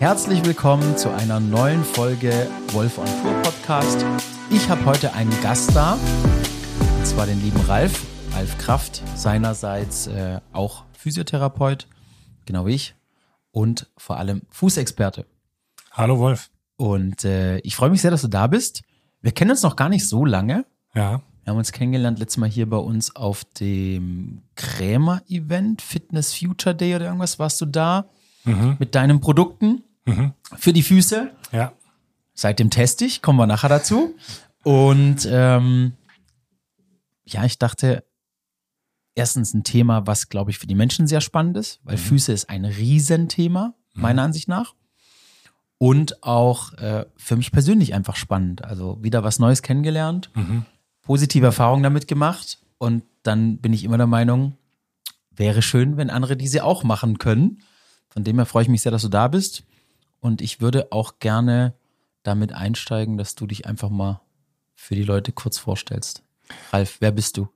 Herzlich willkommen zu einer neuen Folge Wolf on Tour Podcast. Ich habe heute einen Gast da, und zwar den lieben Ralf, Ralf Kraft, seinerseits äh, auch Physiotherapeut, genau wie ich, und vor allem Fußexperte. Hallo Wolf. Und äh, ich freue mich sehr, dass du da bist. Wir kennen uns noch gar nicht so lange. Ja. Wir haben uns kennengelernt letztes Mal hier bei uns auf dem Krämer-Event, Fitness Future Day oder irgendwas. Warst du da Mhm. mit deinen Produkten Mhm. für die Füße? Ja. Seitdem teste ich, kommen wir nachher dazu. Und ähm, ja, ich dachte, erstens ein Thema, was, glaube ich, für die Menschen sehr spannend ist, weil Füße ist ein Riesenthema, meiner Ansicht nach. Und auch äh, für mich persönlich einfach spannend. Also wieder was Neues kennengelernt, Mhm. positive Erfahrungen damit gemacht. Und dann bin ich immer der Meinung, wäre schön, wenn andere diese auch machen können. Von dem her freue ich mich sehr, dass du da bist. Und ich würde auch gerne damit einsteigen, dass du dich einfach mal für die Leute kurz vorstellst. Ralf, wer bist du?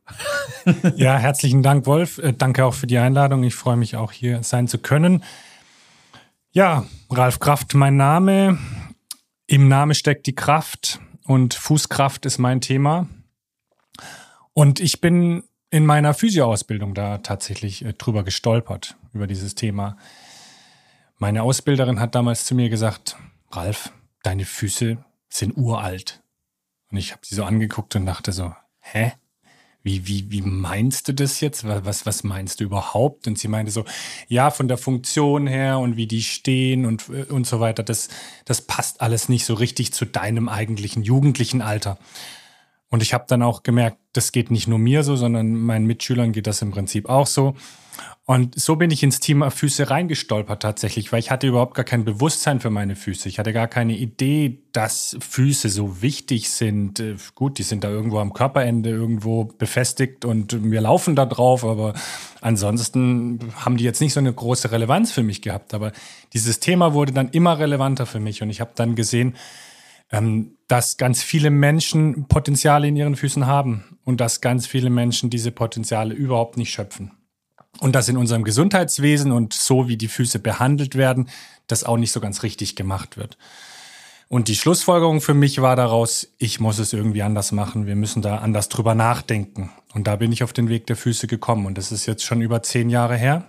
ja, herzlichen Dank, Wolf. Äh, danke auch für die Einladung. Ich freue mich auch hier sein zu können. Ja, Ralf Kraft, mein Name. Im Name steckt die Kraft und Fußkraft ist mein Thema. Und ich bin in meiner Physioausbildung da tatsächlich äh, drüber gestolpert, über dieses Thema. Meine Ausbilderin hat damals zu mir gesagt, Ralf, deine Füße sind uralt. Und ich habe sie so angeguckt und dachte so, hä? Wie, wie, wie meinst du das jetzt? Was, was, meinst du überhaupt? Und sie meinte so, ja, von der Funktion her und wie die stehen und, äh, und so weiter, das, das passt alles nicht so richtig zu deinem eigentlichen jugendlichen Alter. Und ich habe dann auch gemerkt, das geht nicht nur mir so, sondern meinen Mitschülern geht das im Prinzip auch so. Und so bin ich ins Thema Füße reingestolpert tatsächlich, weil ich hatte überhaupt gar kein Bewusstsein für meine Füße. Ich hatte gar keine Idee, dass Füße so wichtig sind. Äh, Gut, die sind da irgendwo am Körperende irgendwo befestigt und wir laufen da drauf, aber ansonsten haben die jetzt nicht so eine große Relevanz für mich gehabt. Aber dieses Thema wurde dann immer relevanter für mich und ich habe dann gesehen, ähm, dass ganz viele Menschen Potenziale in ihren Füßen haben und dass ganz viele Menschen diese Potenziale überhaupt nicht schöpfen. Und dass in unserem Gesundheitswesen und so wie die Füße behandelt werden, das auch nicht so ganz richtig gemacht wird. Und die Schlussfolgerung für mich war daraus, ich muss es irgendwie anders machen. Wir müssen da anders drüber nachdenken. Und da bin ich auf den Weg der Füße gekommen. Und das ist jetzt schon über zehn Jahre her.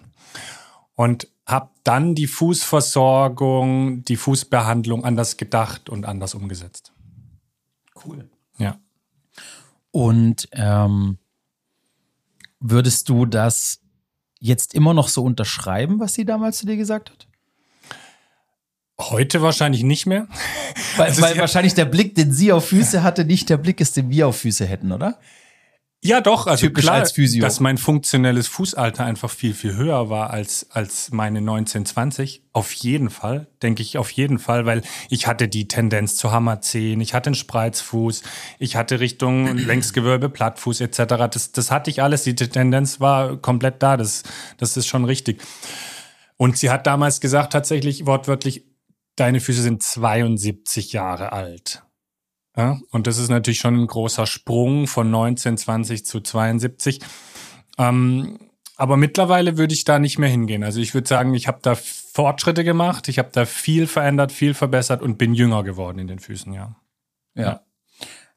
Und habe dann die Fußversorgung, die Fußbehandlung anders gedacht und anders umgesetzt. Cool. Ja. Und ähm, würdest du das jetzt immer noch so unterschreiben, was sie damals zu dir gesagt hat? Heute wahrscheinlich nicht mehr. Weil, Also weil wahrscheinlich der Blick, den sie auf Füße hatte, nicht der Blick ist, den wir auf Füße hätten, oder? Ja, doch, also Typisch klar, als Physio. dass mein funktionelles Fußalter einfach viel, viel höher war als, als meine 1920. Auf jeden Fall, denke ich auf jeden Fall, weil ich hatte die Tendenz zu Hammerzehen, ich hatte einen Spreizfuß, ich hatte Richtung Längsgewölbe, Plattfuß etc. Das, das hatte ich alles, die Tendenz war komplett da, das, das ist schon richtig. Und sie hat damals gesagt, tatsächlich wortwörtlich, deine Füße sind 72 Jahre alt. Ja, und das ist natürlich schon ein großer Sprung von 1920 zu 72. Ähm, aber mittlerweile würde ich da nicht mehr hingehen. Also ich würde sagen, ich habe da Fortschritte gemacht, ich habe da viel verändert, viel verbessert und bin jünger geworden in den Füßen, ja. Ja.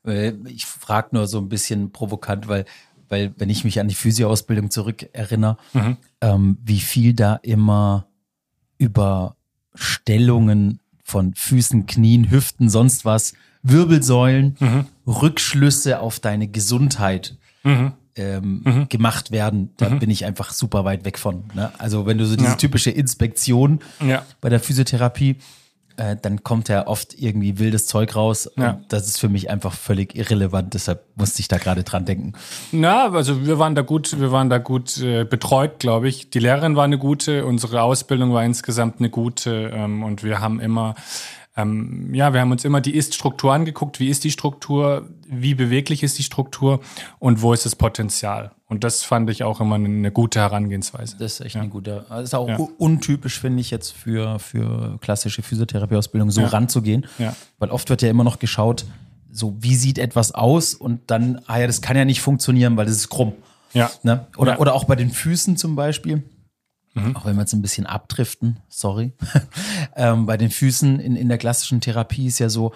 Äh, Ich frage nur so ein bisschen provokant, weil, weil wenn ich mich an die Physioausbildung zurückerinnere, Mhm. ähm, wie viel da immer über Stellungen von Füßen, Knien, Hüften, sonst was, Wirbelsäulen, Mhm. Rückschlüsse auf deine Gesundheit Mhm. ähm, gemacht werden. Da bin ich einfach super weit weg von. Ne? Also wenn du so diese Ja. typische Inspektion Ja. bei der Physiotherapie, äh, dann kommt ja oft irgendwie wildes Zeug raus. Ja. Und das ist für mich einfach völlig irrelevant. Deshalb musste ich da gerade dran denken. Na, also wir waren da gut, wir waren da gut äh, betreut, glaube ich. Die Lehrerin war eine gute, unsere Ausbildung war insgesamt eine gute ähm, und wir haben immer ähm, ja, wir haben uns immer die Ist-Struktur angeguckt. Wie ist die Struktur? Wie beweglich ist die Struktur? Und wo ist das Potenzial? Und das fand ich auch immer eine, gute Herangehensweise. Das ist echt eine gute. Das ist auch Ja. untypisch, finde ich, jetzt für, für klassische Physiotherapieausbildung so Ja. ranzugehen. Ja. Weil oft wird ja immer noch geschaut, so wie sieht etwas aus und dann, ah ja, das kann ja nicht funktionieren, weil das ist krumm. Ja. Ne? Oder, Ja. oder auch bei den Füßen zum Beispiel. Mhm. auch wenn wir jetzt ein bisschen abdriften, sorry. ähm, bei den Füßen in, in der klassischen Therapie ist ja so,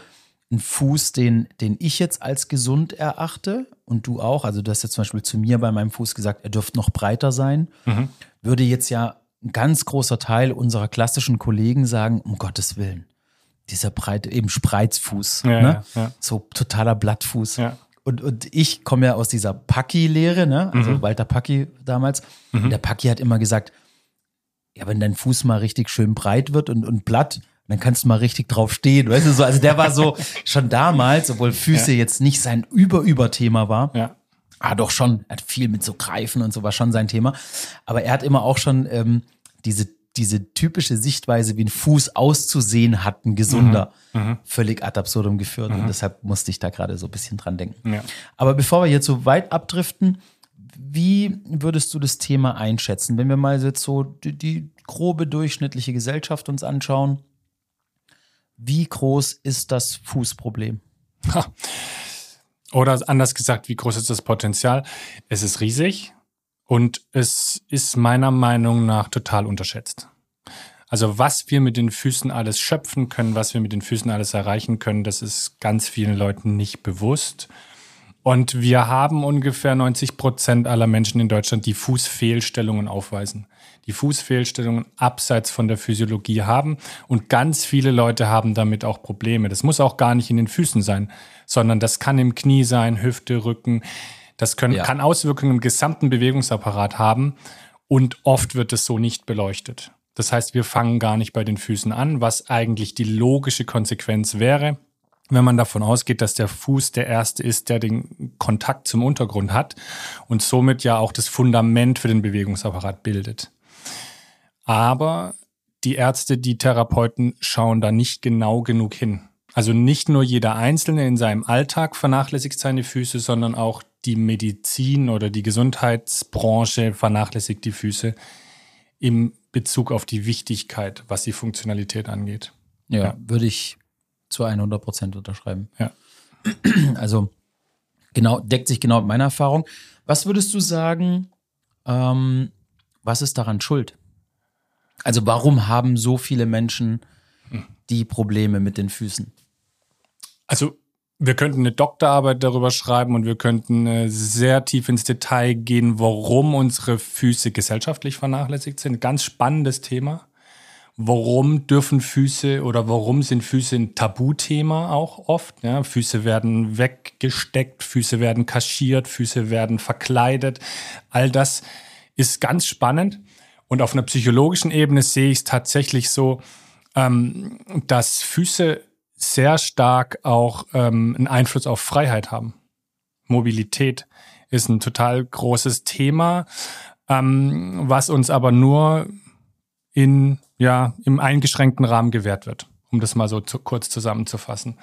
ein Fuß, den, den ich jetzt als gesund erachte und du auch, also du hast jetzt zum Beispiel zu mir bei meinem Fuß gesagt, er dürfte noch breiter sein, mhm. würde jetzt ja ein ganz großer Teil unserer klassischen Kollegen sagen, um Gottes Willen, dieser breite, eben Spreizfuß, ja, ne? ja, ja. so totaler Blattfuß. Und, und ich komme ja aus dieser Paki-Lehre, ne? also mhm. Walter Paki damals. Mhm. Und der Paki hat immer gesagt, ja, wenn dein Fuß mal richtig schön breit wird und, und blatt, dann kannst du mal richtig drauf stehen. Weißt du, so, also der war so schon damals, obwohl Füße jetzt nicht sein Über-Über-Thema war. Ja. Ah, doch schon, er hat viel mit so Greifen und so war schon sein Thema. Aber er hat immer auch schon ähm, diese diese typische Sichtweise, wie ein Fuß auszusehen hat, ein gesunder, mhm. mhm. völlig ad absurdum geführt. Mhm. Und deshalb musste ich da gerade so ein bisschen dran denken. Ja. Aber bevor wir jetzt so weit abdriften, wie würdest du das Thema einschätzen, wenn wir mal jetzt so die, die grobe durchschnittliche Gesellschaft uns anschauen? Wie groß ist das Fußproblem? Oder anders gesagt, wie groß ist das Potenzial? Es ist riesig. Und es ist meiner Meinung nach total unterschätzt. Also was wir mit den Füßen alles schöpfen können, was wir mit den Füßen alles erreichen können, das ist ganz vielen Leuten nicht bewusst. Und wir haben ungefähr 90 Prozent aller Menschen in Deutschland, die Fußfehlstellungen aufweisen. Die Fußfehlstellungen abseits von der Physiologie haben. Und ganz viele Leute haben damit auch Probleme. Das muss auch gar nicht in den Füßen sein, sondern das kann im Knie sein, Hüfte, Rücken. Das können, ja. kann Auswirkungen im gesamten Bewegungsapparat haben und oft wird es so nicht beleuchtet. Das heißt, wir fangen gar nicht bei den Füßen an, was eigentlich die logische Konsequenz wäre, wenn man davon ausgeht, dass der Fuß der erste ist, der den Kontakt zum Untergrund hat und somit ja auch das Fundament für den Bewegungsapparat bildet. Aber die Ärzte, die Therapeuten schauen da nicht genau genug hin. Also nicht nur jeder Einzelne in seinem Alltag vernachlässigt seine Füße, sondern auch die Medizin oder die Gesundheitsbranche vernachlässigt die Füße im Bezug auf die Wichtigkeit, was die Funktionalität angeht. Ja, ja. würde ich zu 100 Prozent unterschreiben. Ja. Also genau, deckt sich genau mit meiner Erfahrung. Was würdest du sagen, ähm, was ist daran schuld? Also warum haben so viele Menschen die Probleme mit den Füßen? Also wir könnten eine Doktorarbeit darüber schreiben und wir könnten äh, sehr tief ins Detail gehen, warum unsere Füße gesellschaftlich vernachlässigt sind. Ganz spannendes Thema. Warum dürfen Füße oder warum sind Füße ein Tabuthema auch oft? Ja, Füße werden weggesteckt, Füße werden kaschiert, Füße werden verkleidet. All das ist ganz spannend. Und auf einer psychologischen Ebene sehe ich es tatsächlich so, ähm, dass Füße sehr stark auch ähm, einen Einfluss auf Freiheit haben. Mobilität ist ein total großes Thema, ähm, was uns aber nur in, ja, im eingeschränkten Rahmen gewährt wird, um das mal so zu, kurz zusammenzufassen.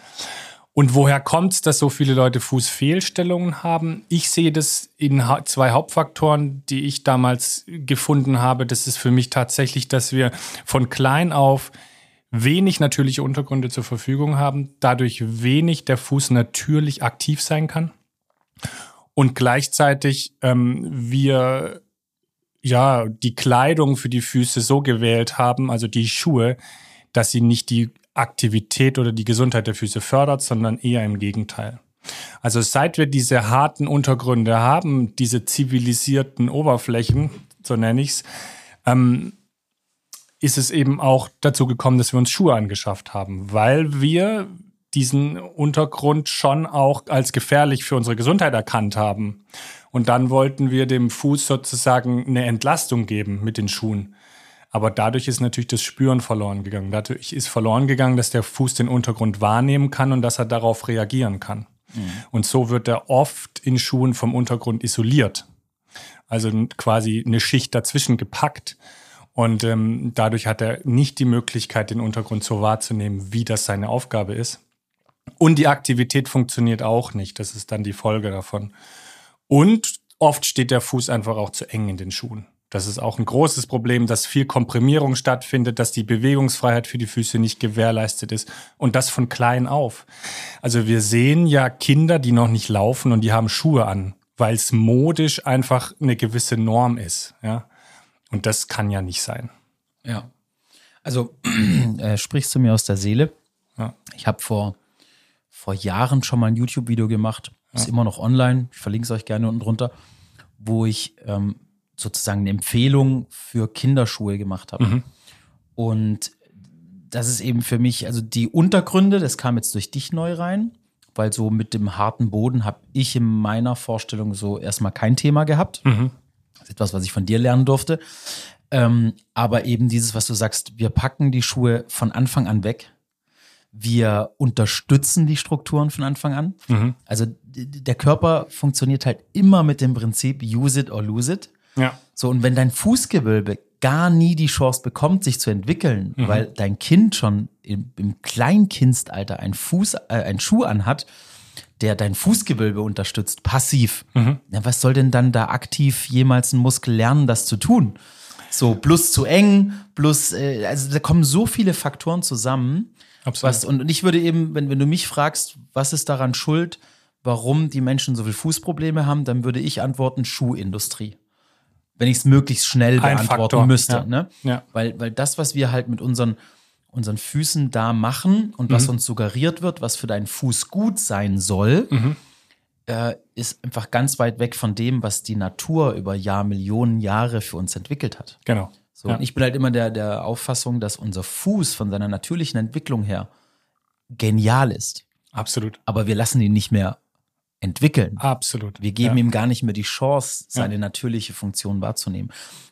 Und woher kommt es, dass so viele Leute Fußfehlstellungen haben? Ich sehe das in zwei Hauptfaktoren, die ich damals gefunden habe. Das ist für mich tatsächlich, dass wir von klein auf wenig natürliche Untergründe zur Verfügung haben, dadurch wenig der Fuß natürlich aktiv sein kann und gleichzeitig ähm, wir ja die Kleidung für die Füße so gewählt haben, also die Schuhe, dass sie nicht die Aktivität oder die Gesundheit der Füße fördert, sondern eher im Gegenteil. Also seit wir diese harten Untergründe haben, diese zivilisierten Oberflächen, so nenne ich's, ähm, ist es eben auch dazu gekommen, dass wir uns Schuhe angeschafft haben, weil wir diesen Untergrund schon auch als gefährlich für unsere Gesundheit erkannt haben. Und dann wollten wir dem Fuß sozusagen eine Entlastung geben mit den Schuhen. Aber dadurch ist natürlich das Spüren verloren gegangen. Dadurch ist verloren gegangen, dass der Fuß den Untergrund wahrnehmen kann und dass er darauf reagieren kann. Mhm. Und so wird er oft in Schuhen vom Untergrund isoliert. Also quasi eine Schicht dazwischen gepackt. Und ähm, dadurch hat er nicht die Möglichkeit, den Untergrund so wahrzunehmen, wie das seine Aufgabe ist. Und die Aktivität funktioniert auch nicht. Das ist dann die Folge davon. Und oft steht der Fuß einfach auch zu eng in den Schuhen. Das ist auch ein großes Problem, dass viel Komprimierung stattfindet, dass die Bewegungsfreiheit für die Füße nicht gewährleistet ist und das von klein auf. Also wir sehen ja Kinder, die noch nicht laufen und die haben Schuhe an, weil es modisch einfach eine gewisse Norm ist. Ja? Und das kann ja nicht sein. Ja. Also äh, sprichst du mir aus der Seele. Ja. Ich habe vor, vor Jahren schon mal ein YouTube-Video gemacht, ist immer noch online, ich verlinke es euch gerne unten drunter, wo ich ähm, sozusagen eine Empfehlung für Kinderschuhe gemacht habe. Und das ist eben für mich, also die Untergründe, das kam jetzt durch dich neu rein, weil so mit dem harten Boden habe ich in meiner Vorstellung so erstmal kein Thema gehabt. Das ist etwas, was ich von dir lernen durfte. Ähm, aber eben dieses, was du sagst, wir packen die Schuhe von Anfang an weg. Wir unterstützen die Strukturen von Anfang an. Also d- d- der Körper funktioniert halt immer mit dem Prinzip use it or lose it. Ja. So, und wenn dein Fußgewölbe gar nie die Chance bekommt, sich zu entwickeln, weil dein Kind schon im, im Kleinkindsalter einen Fuß, äh, einen Schuh anhat, der dein Fußgewölbe unterstützt, passiv. Ja, was soll denn dann da aktiv jemals ein Muskel lernen, das zu tun? So, plus zu eng, plus, äh, also da kommen so viele Faktoren zusammen. Absolut. Was, und ich würde eben, wenn, wenn du mich fragst, was ist daran schuld, warum die Menschen so viel Fußprobleme haben, dann würde ich antworten, Schuhindustrie. Wenn ich es möglichst schnell Ein beantworten Faktor, müsste. ja. Ne? Ja. Weil, weil das, was wir halt mit unseren, unseren Füßen da machen und Mhm. was uns suggeriert wird, was für deinen Fuß gut sein soll, Mhm. äh, ist einfach ganz weit weg von dem, was die Natur über Jahr, Millionen Jahre für uns entwickelt hat. Genau. So, Ja. und ich bin halt immer der, der Auffassung, dass unser Fuß von seiner natürlichen Entwicklung her genial ist. Absolut. Aber wir lassen ihn nicht mehr entwickeln. Absolut. Wir geben ja. ihm gar nicht mehr die Chance, seine natürliche Funktion wahrzunehmen.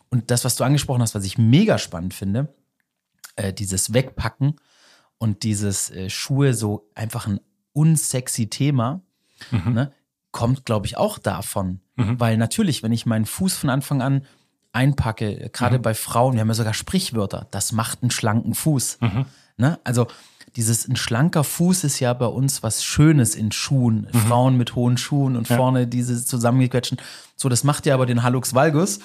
Und das, was du angesprochen hast, was ich mega spannend finde, äh, dieses Wegpacken und dieses äh, Schuhe so einfach ein unsexy Thema, Mhm. ne, kommt, glaube ich, auch davon. Weil natürlich, wenn ich meinen Fuß von Anfang an einpacke, äh, Mhm. gerade bei Frauen, wir haben ja sogar Sprichwörter, das macht einen schlanken Fuß. Mhm. Ne? Also dieses ein schlanker Fuß ist ja bei uns was Schönes in Schuhen. Mhm. Frauen mit hohen Schuhen und vorne diese zusammengequetschten. So, das macht ja aber den Hallux Valgus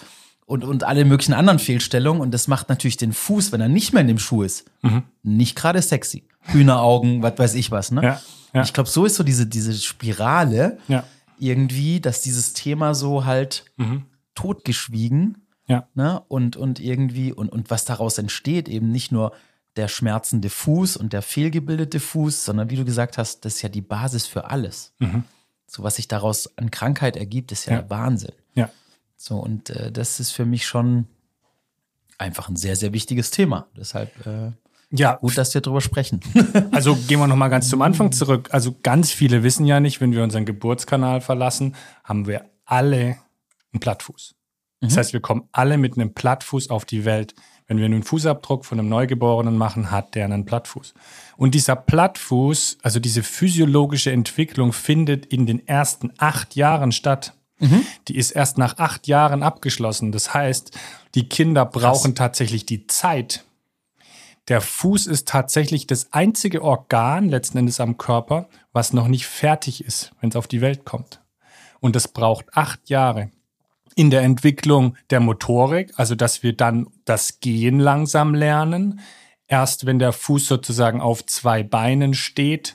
und, und alle möglichen anderen Fehlstellungen. Und das macht natürlich den Fuß, wenn er nicht mehr in dem Schuh ist, nicht gerade sexy. Hühneraugen, was weiß ich was. Ne? Mhm. Ja, ja. Ich glaube, so ist so diese, diese Spirale Ja. irgendwie, dass dieses Thema so halt Mhm. totgeschwiegen Ja. ne? und, und irgendwie, und, und was daraus entsteht, eben nicht nur der schmerzende Fuß und der fehlgebildete Fuß, sondern wie du gesagt hast, das ist ja die Basis für alles. So was sich daraus an Krankheit ergibt, ist ja, Mhm. Ja. Wahnsinn. Ja. So, und äh, das ist für mich schon einfach ein sehr, sehr wichtiges Thema. Deshalb äh, Ja, gut, dass wir darüber sprechen. Also gehen wir noch mal ganz zum Anfang zurück. Also ganz viele wissen ja nicht, wenn wir unseren Geburtskanal verlassen, haben wir alle einen Plattfuß. Das heißt, wir kommen alle mit einem Plattfuß auf die Welt. Wenn wir einen Fußabdruck von einem Neugeborenen machen, hat der einen Plattfuß. Und dieser Plattfuß, also diese physiologische Entwicklung, findet in den ersten acht Jahren statt. Die ist erst nach acht Jahren abgeschlossen. Das heißt, die Kinder brauchen tatsächlich die Zeit, der Fuß ist tatsächlich das einzige Organ letzten Endes am Körper, was noch nicht fertig ist, wenn es auf die Welt kommt. Und das braucht acht Jahre. In der Entwicklung der Motorik, also dass wir dann das Gehen langsam lernen. Erst wenn der Fuß sozusagen auf zwei Beinen steht,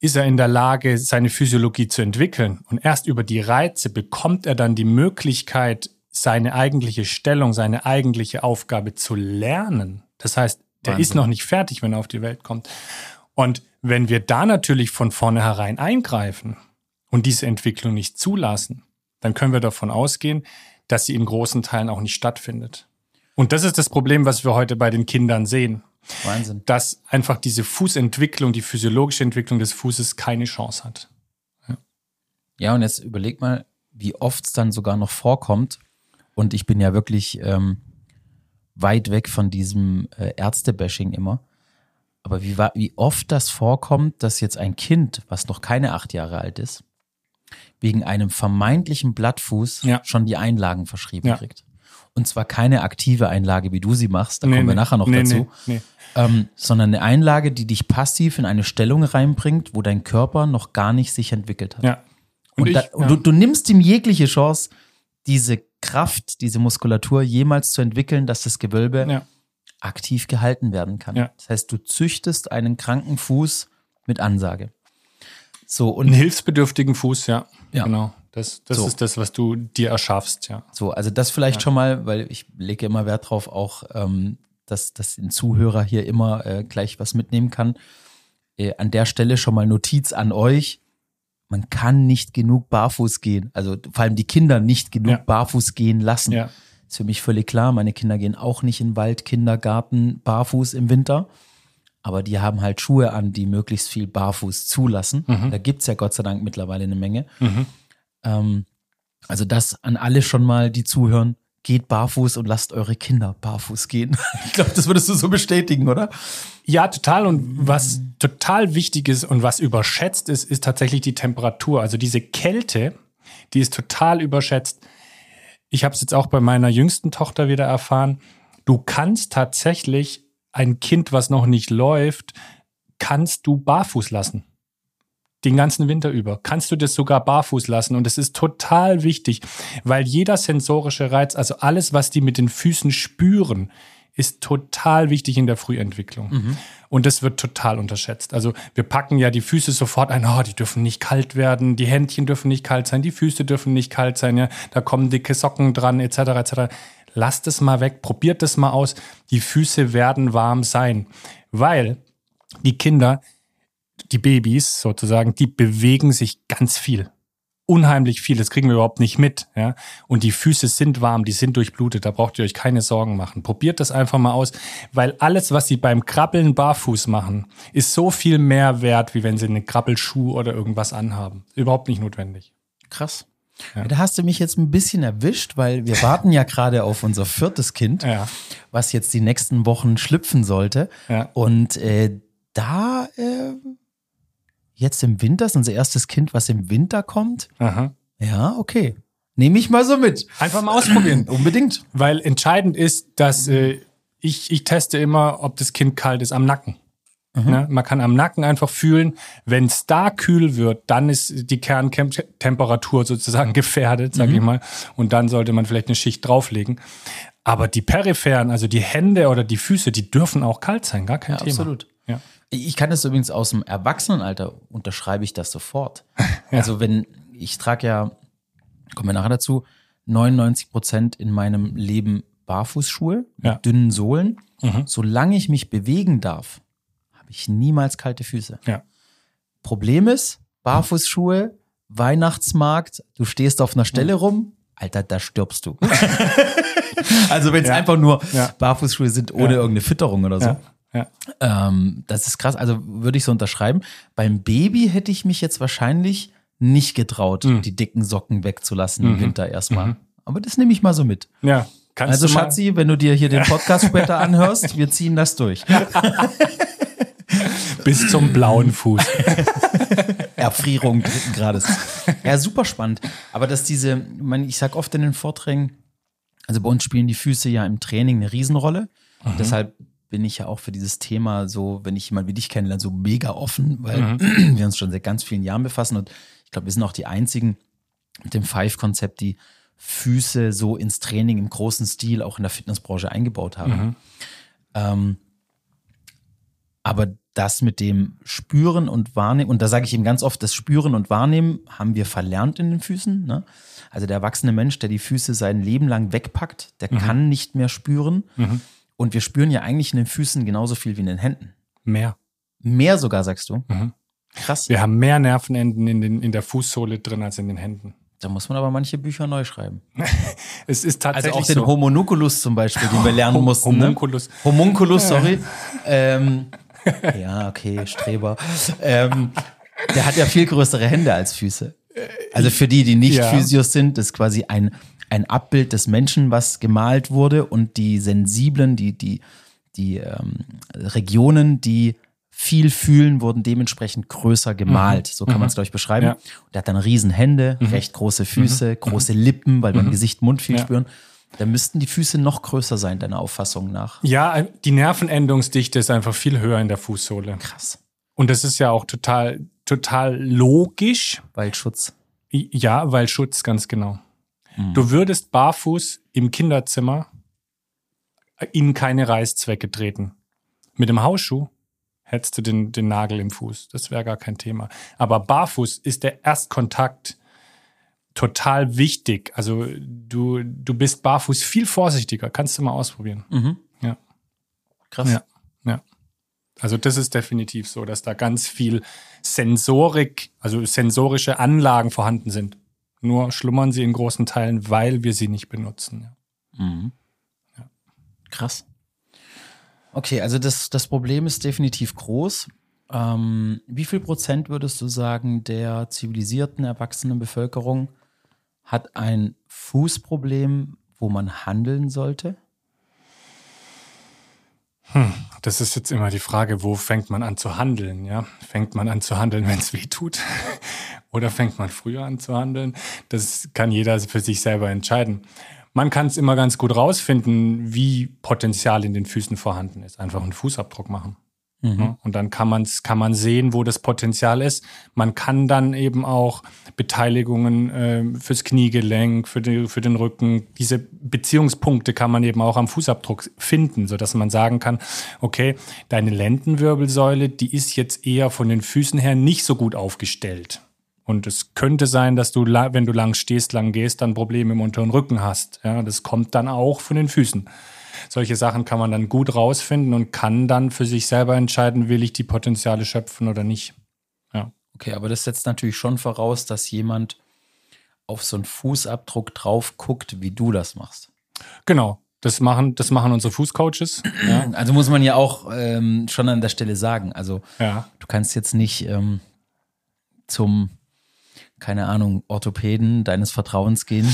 ist er in der Lage, seine Physiologie zu entwickeln. Und erst über die Reize bekommt er dann die Möglichkeit, seine eigentliche Stellung, seine eigentliche Aufgabe zu lernen. Das heißt, der Wahnsinn. ist noch nicht fertig, wenn er auf die Welt kommt. Und wenn wir da natürlich von vornherein eingreifen und diese Entwicklung nicht zulassen, dann können wir davon ausgehen, dass sie in großen Teilen auch nicht stattfindet. Und das ist das Problem, was wir heute bei den Kindern sehen Wahnsinn. dass einfach diese Fußentwicklung, die physiologische Entwicklung des Fußes keine Chance hat. Ja, und jetzt überleg mal, wie oft es dann sogar noch vorkommt. Und ich bin ja wirklich ähm, weit weg von diesem äh, Ärzte-Bashing immer. Aber wie, wie oft das vorkommt, dass jetzt ein Kind, was noch keine acht Jahre alt ist, wegen einem vermeintlichen Blattfuß Ja. schon die Einlagen verschrieben Ja. kriegt. Und zwar keine aktive Einlage, wie du sie machst, da Nee, kommen wir nee. nachher noch Nee, dazu. Ähm, sondern eine Einlage, die dich passiv in eine Stellung reinbringt, wo dein Körper noch gar nicht sich entwickelt hat. Ja. Und, ich, da, und du, du nimmst ihm jegliche Chance, diese Kraft, diese Muskulatur jemals zu entwickeln, dass das Gewölbe ja. aktiv gehalten werden kann. Ja. Das heißt, du züchtest einen kranken Fuß mit Ansage. So, und Einen hilfsbedürftigen Fuß, ja. Ja. Genau. Das, das So. ist das, was du dir erschaffst, ja. So, also das vielleicht schon mal, weil ich lege immer Wert drauf, auch, ähm, dass, dass ein Zuhörer hier immer äh, gleich was mitnehmen kann. Äh, an der Stelle schon mal Notiz an euch. Man kann nicht genug barfuß gehen. Also vor allem die Kinder nicht genug Ja. barfuß gehen lassen. Ja. Ist für mich völlig klar. Meine Kinder gehen auch nicht in Wald, Kindergarten, barfuß im Winter. Aber die haben halt Schuhe an, die möglichst viel barfuß zulassen. Da gibt's ja Gott sei Dank mittlerweile eine Menge. Ähm, also das an alle schon mal, die zuhören, geht barfuß und lasst eure Kinder barfuß gehen. Ich glaube, das würdest du so bestätigen, oder? Ja, total. Und was total wichtig ist und was überschätzt ist, ist tatsächlich die Temperatur. Also diese Kälte, die ist total überschätzt. Ich habe es jetzt auch bei meiner jüngsten Tochter wieder erfahren. Du kannst tatsächlich ein Kind, was noch nicht läuft, kannst du barfuß lassen. Den ganzen Winter über. Kannst du das sogar barfuß lassen. Und es ist total wichtig, weil jeder sensorische Reiz, also alles, was die mit den Füßen spüren, ist total wichtig in der Frühentwicklung. Und das wird total unterschätzt. Also wir packen ja die Füße sofort ein, oh, die dürfen nicht kalt werden, die Händchen dürfen nicht kalt sein, die Füße dürfen nicht kalt sein, ja, da kommen dicke Socken dran, etc. etc. Lasst es mal weg, probiert es mal aus. Die Füße werden warm sein, weil die Kinder, die Babys sozusagen, die bewegen sich ganz viel. Unheimlich viel, das kriegen wir überhaupt nicht mit. Ja? Und die Füße sind warm, die sind durchblutet, da braucht ihr euch keine Sorgen machen. Probiert das einfach mal aus, weil alles, was sie beim Krabbeln barfuß machen, ist so viel mehr wert, wie wenn sie einen Krabbelschuh oder irgendwas anhaben. Überhaupt nicht notwendig. Krass. Da hast du mich jetzt ein bisschen erwischt, weil wir warten ja gerade auf unser viertes Kind, Ja. was jetzt die nächsten Wochen schlüpfen sollte. Ja. Und äh, da äh, jetzt im Winter ist unser erstes Kind, was im Winter kommt. Aha. Ja, okay. Nehme ich mal so mit. Einfach mal ausprobieren. Unbedingt. Weil entscheidend ist, dass äh, ich, ich teste immer, ob das Kind kalt ist am Nacken. Ne? Man kann am Nacken einfach fühlen, wenn es da kühl wird, dann ist die Kerntemperatur sozusagen gefährdet, sag ich mal. Und dann sollte man vielleicht eine Schicht drauflegen. Aber die peripheren, also die Hände oder die Füße, die dürfen auch kalt sein, gar kein Ja, Thema. absolut. Ja. Ich kann das übrigens aus dem Erwachsenenalter unterschreibe ich das sofort. Also wenn ich trage ja, kommen wir nachher dazu, 99 Prozent in meinem Leben Barfußschuhe mit Ja. dünnen Sohlen. Mhm. Solange ich mich bewegen darf, habe ich niemals kalte Füße. Ja. Problem ist, Barfußschuhe, Weihnachtsmarkt, du stehst auf einer Stelle rum, Alter, da stirbst du. also wenn es Ja. einfach nur Ja. Barfußschuhe sind ohne Ja. irgendeine Fütterung oder so. Ähm, das ist krass. Also würde ich so unterschreiben. Beim Baby hätte ich mich jetzt wahrscheinlich nicht getraut, Mhm. die dicken Socken wegzulassen im Winter erstmal. Aber das nehme ich mal so mit. ja. Kannst Also, Schatzi, wenn du dir hier den Podcast später anhörst, wir ziehen das durch. bis zum blauen Fuß. Erfrierung dritten Grades. Ja, super spannend. Aber dass diese, ich, meine, ich sag oft in den Vorträgen, also bei uns spielen die Füße ja im Training eine Riesenrolle. Und deshalb bin ich ja auch für dieses Thema so, wenn ich jemand wie dich kennenlerne, so mega offen, weil wir uns schon seit ganz vielen Jahren befassen. Und ich glaube, wir sind auch die einzigen mit dem Five-Konzept, die Füße so ins Training im großen Stil auch in der Fitnessbranche eingebaut haben. Ähm, aber das mit dem Spüren und Wahrnehmen, und da sage ich ihm ganz oft, das Spüren und Wahrnehmen haben wir verlernt in den Füßen. Ne? Also der erwachsene Mensch, der die Füße sein Leben lang wegpackt, der kann nicht mehr spüren. Und wir spüren ja eigentlich in den Füßen genauso viel wie in den Händen. Mehr. Mehr sogar, sagst du. Krass. Wir haben mehr Nervenenden in, den, in der Fußsohle drin als in den Händen. Da muss man aber manche Bücher neu schreiben. Es ist Also tatsächlich auch den so. Homunculus zum Beispiel, den wir lernen mussten. Homunculus. Ne? Homunculus, sorry. ähm, ja, okay, Streber. Ähm, der hat ja viel größere Hände als Füße. Also für die, die nicht Ja. Physios sind, das ist quasi ein, ein Abbild des Menschen, was gemalt wurde und die sensiblen, die, die, die ähm, Regionen, die viel fühlen, wurden dementsprechend größer gemalt. So kann man es, glaube ich, beschreiben. Ja. Und der hat dann riesen Hände, recht große Füße, große Lippen, weil beim Gesicht, Mund viel Ja. spüren. Da müssten die Füße noch größer sein, deiner Auffassung nach. Ja, die Nervenendungsdichte ist einfach viel höher in der Fußsohle. Krass. Und das ist ja auch total, total logisch. Waldschutz. Ja, weil Schutz, ganz genau. Du würdest barfuß im Kinderzimmer in keine Reißzwecke treten. Mit dem Hausschuh hättest du den, den Nagel im Fuß. Das wäre gar kein Thema. Aber barfuß ist der Erstkontakt total wichtig. Also du, du bist barfuß viel vorsichtiger. Kannst du mal ausprobieren. Mhm. Ja. Krass. Ja, ja. Also das ist definitiv so, dass da ganz viel Sensorik, also sensorische Anlagen vorhanden sind. Nur schlummern sie in großen Teilen, weil wir sie nicht benutzen. Ja. Mhm. Krass. Okay, also das, das Problem ist definitiv groß. Ähm, wie viel Prozent würdest du sagen, der zivilisierten, erwachsenen Bevölkerung hat ein Fußproblem, wo man handeln sollte? Das ist jetzt immer die Frage, wo fängt man an zu handeln? Ja? Fängt man an zu handeln, wenn es weh tut? Oder fängt man früher an zu handeln? Das kann jeder für sich selber entscheiden. Man kann es immer ganz gut rausfinden, wie Potenzial in den Füßen vorhanden ist. Einfach einen Fußabdruck machen. Mhm. Und dann kann, man's, kann man sehen, wo das Potenzial ist. Man kann dann eben auch Beteiligungen äh, fürs Kniegelenk, für, die, für den Rücken, diese Beziehungspunkte kann man eben auch am Fußabdruck finden, sodass man sagen kann, okay, deine Lendenwirbelsäule, die ist jetzt eher von den Füßen her nicht so gut aufgestellt. Und es könnte sein, dass du, wenn du lang stehst, lang gehst, dann Probleme im unteren Rücken hast. Ja, das kommt dann auch von den Füßen. Solche Sachen kann man dann gut rausfinden und kann dann für sich selber entscheiden, will ich die Potenziale schöpfen oder nicht. Ja. Okay, aber das setzt natürlich schon voraus, dass jemand auf so einen Fußabdruck drauf guckt, wie du das machst. Genau. Das machen, das machen unsere Fußcoaches. Ja. Also muss man ja auch ähm, schon an der Stelle sagen. Also ja. du kannst jetzt nicht ähm, zum, keine Ahnung, Orthopäden deines Vertrauens gehen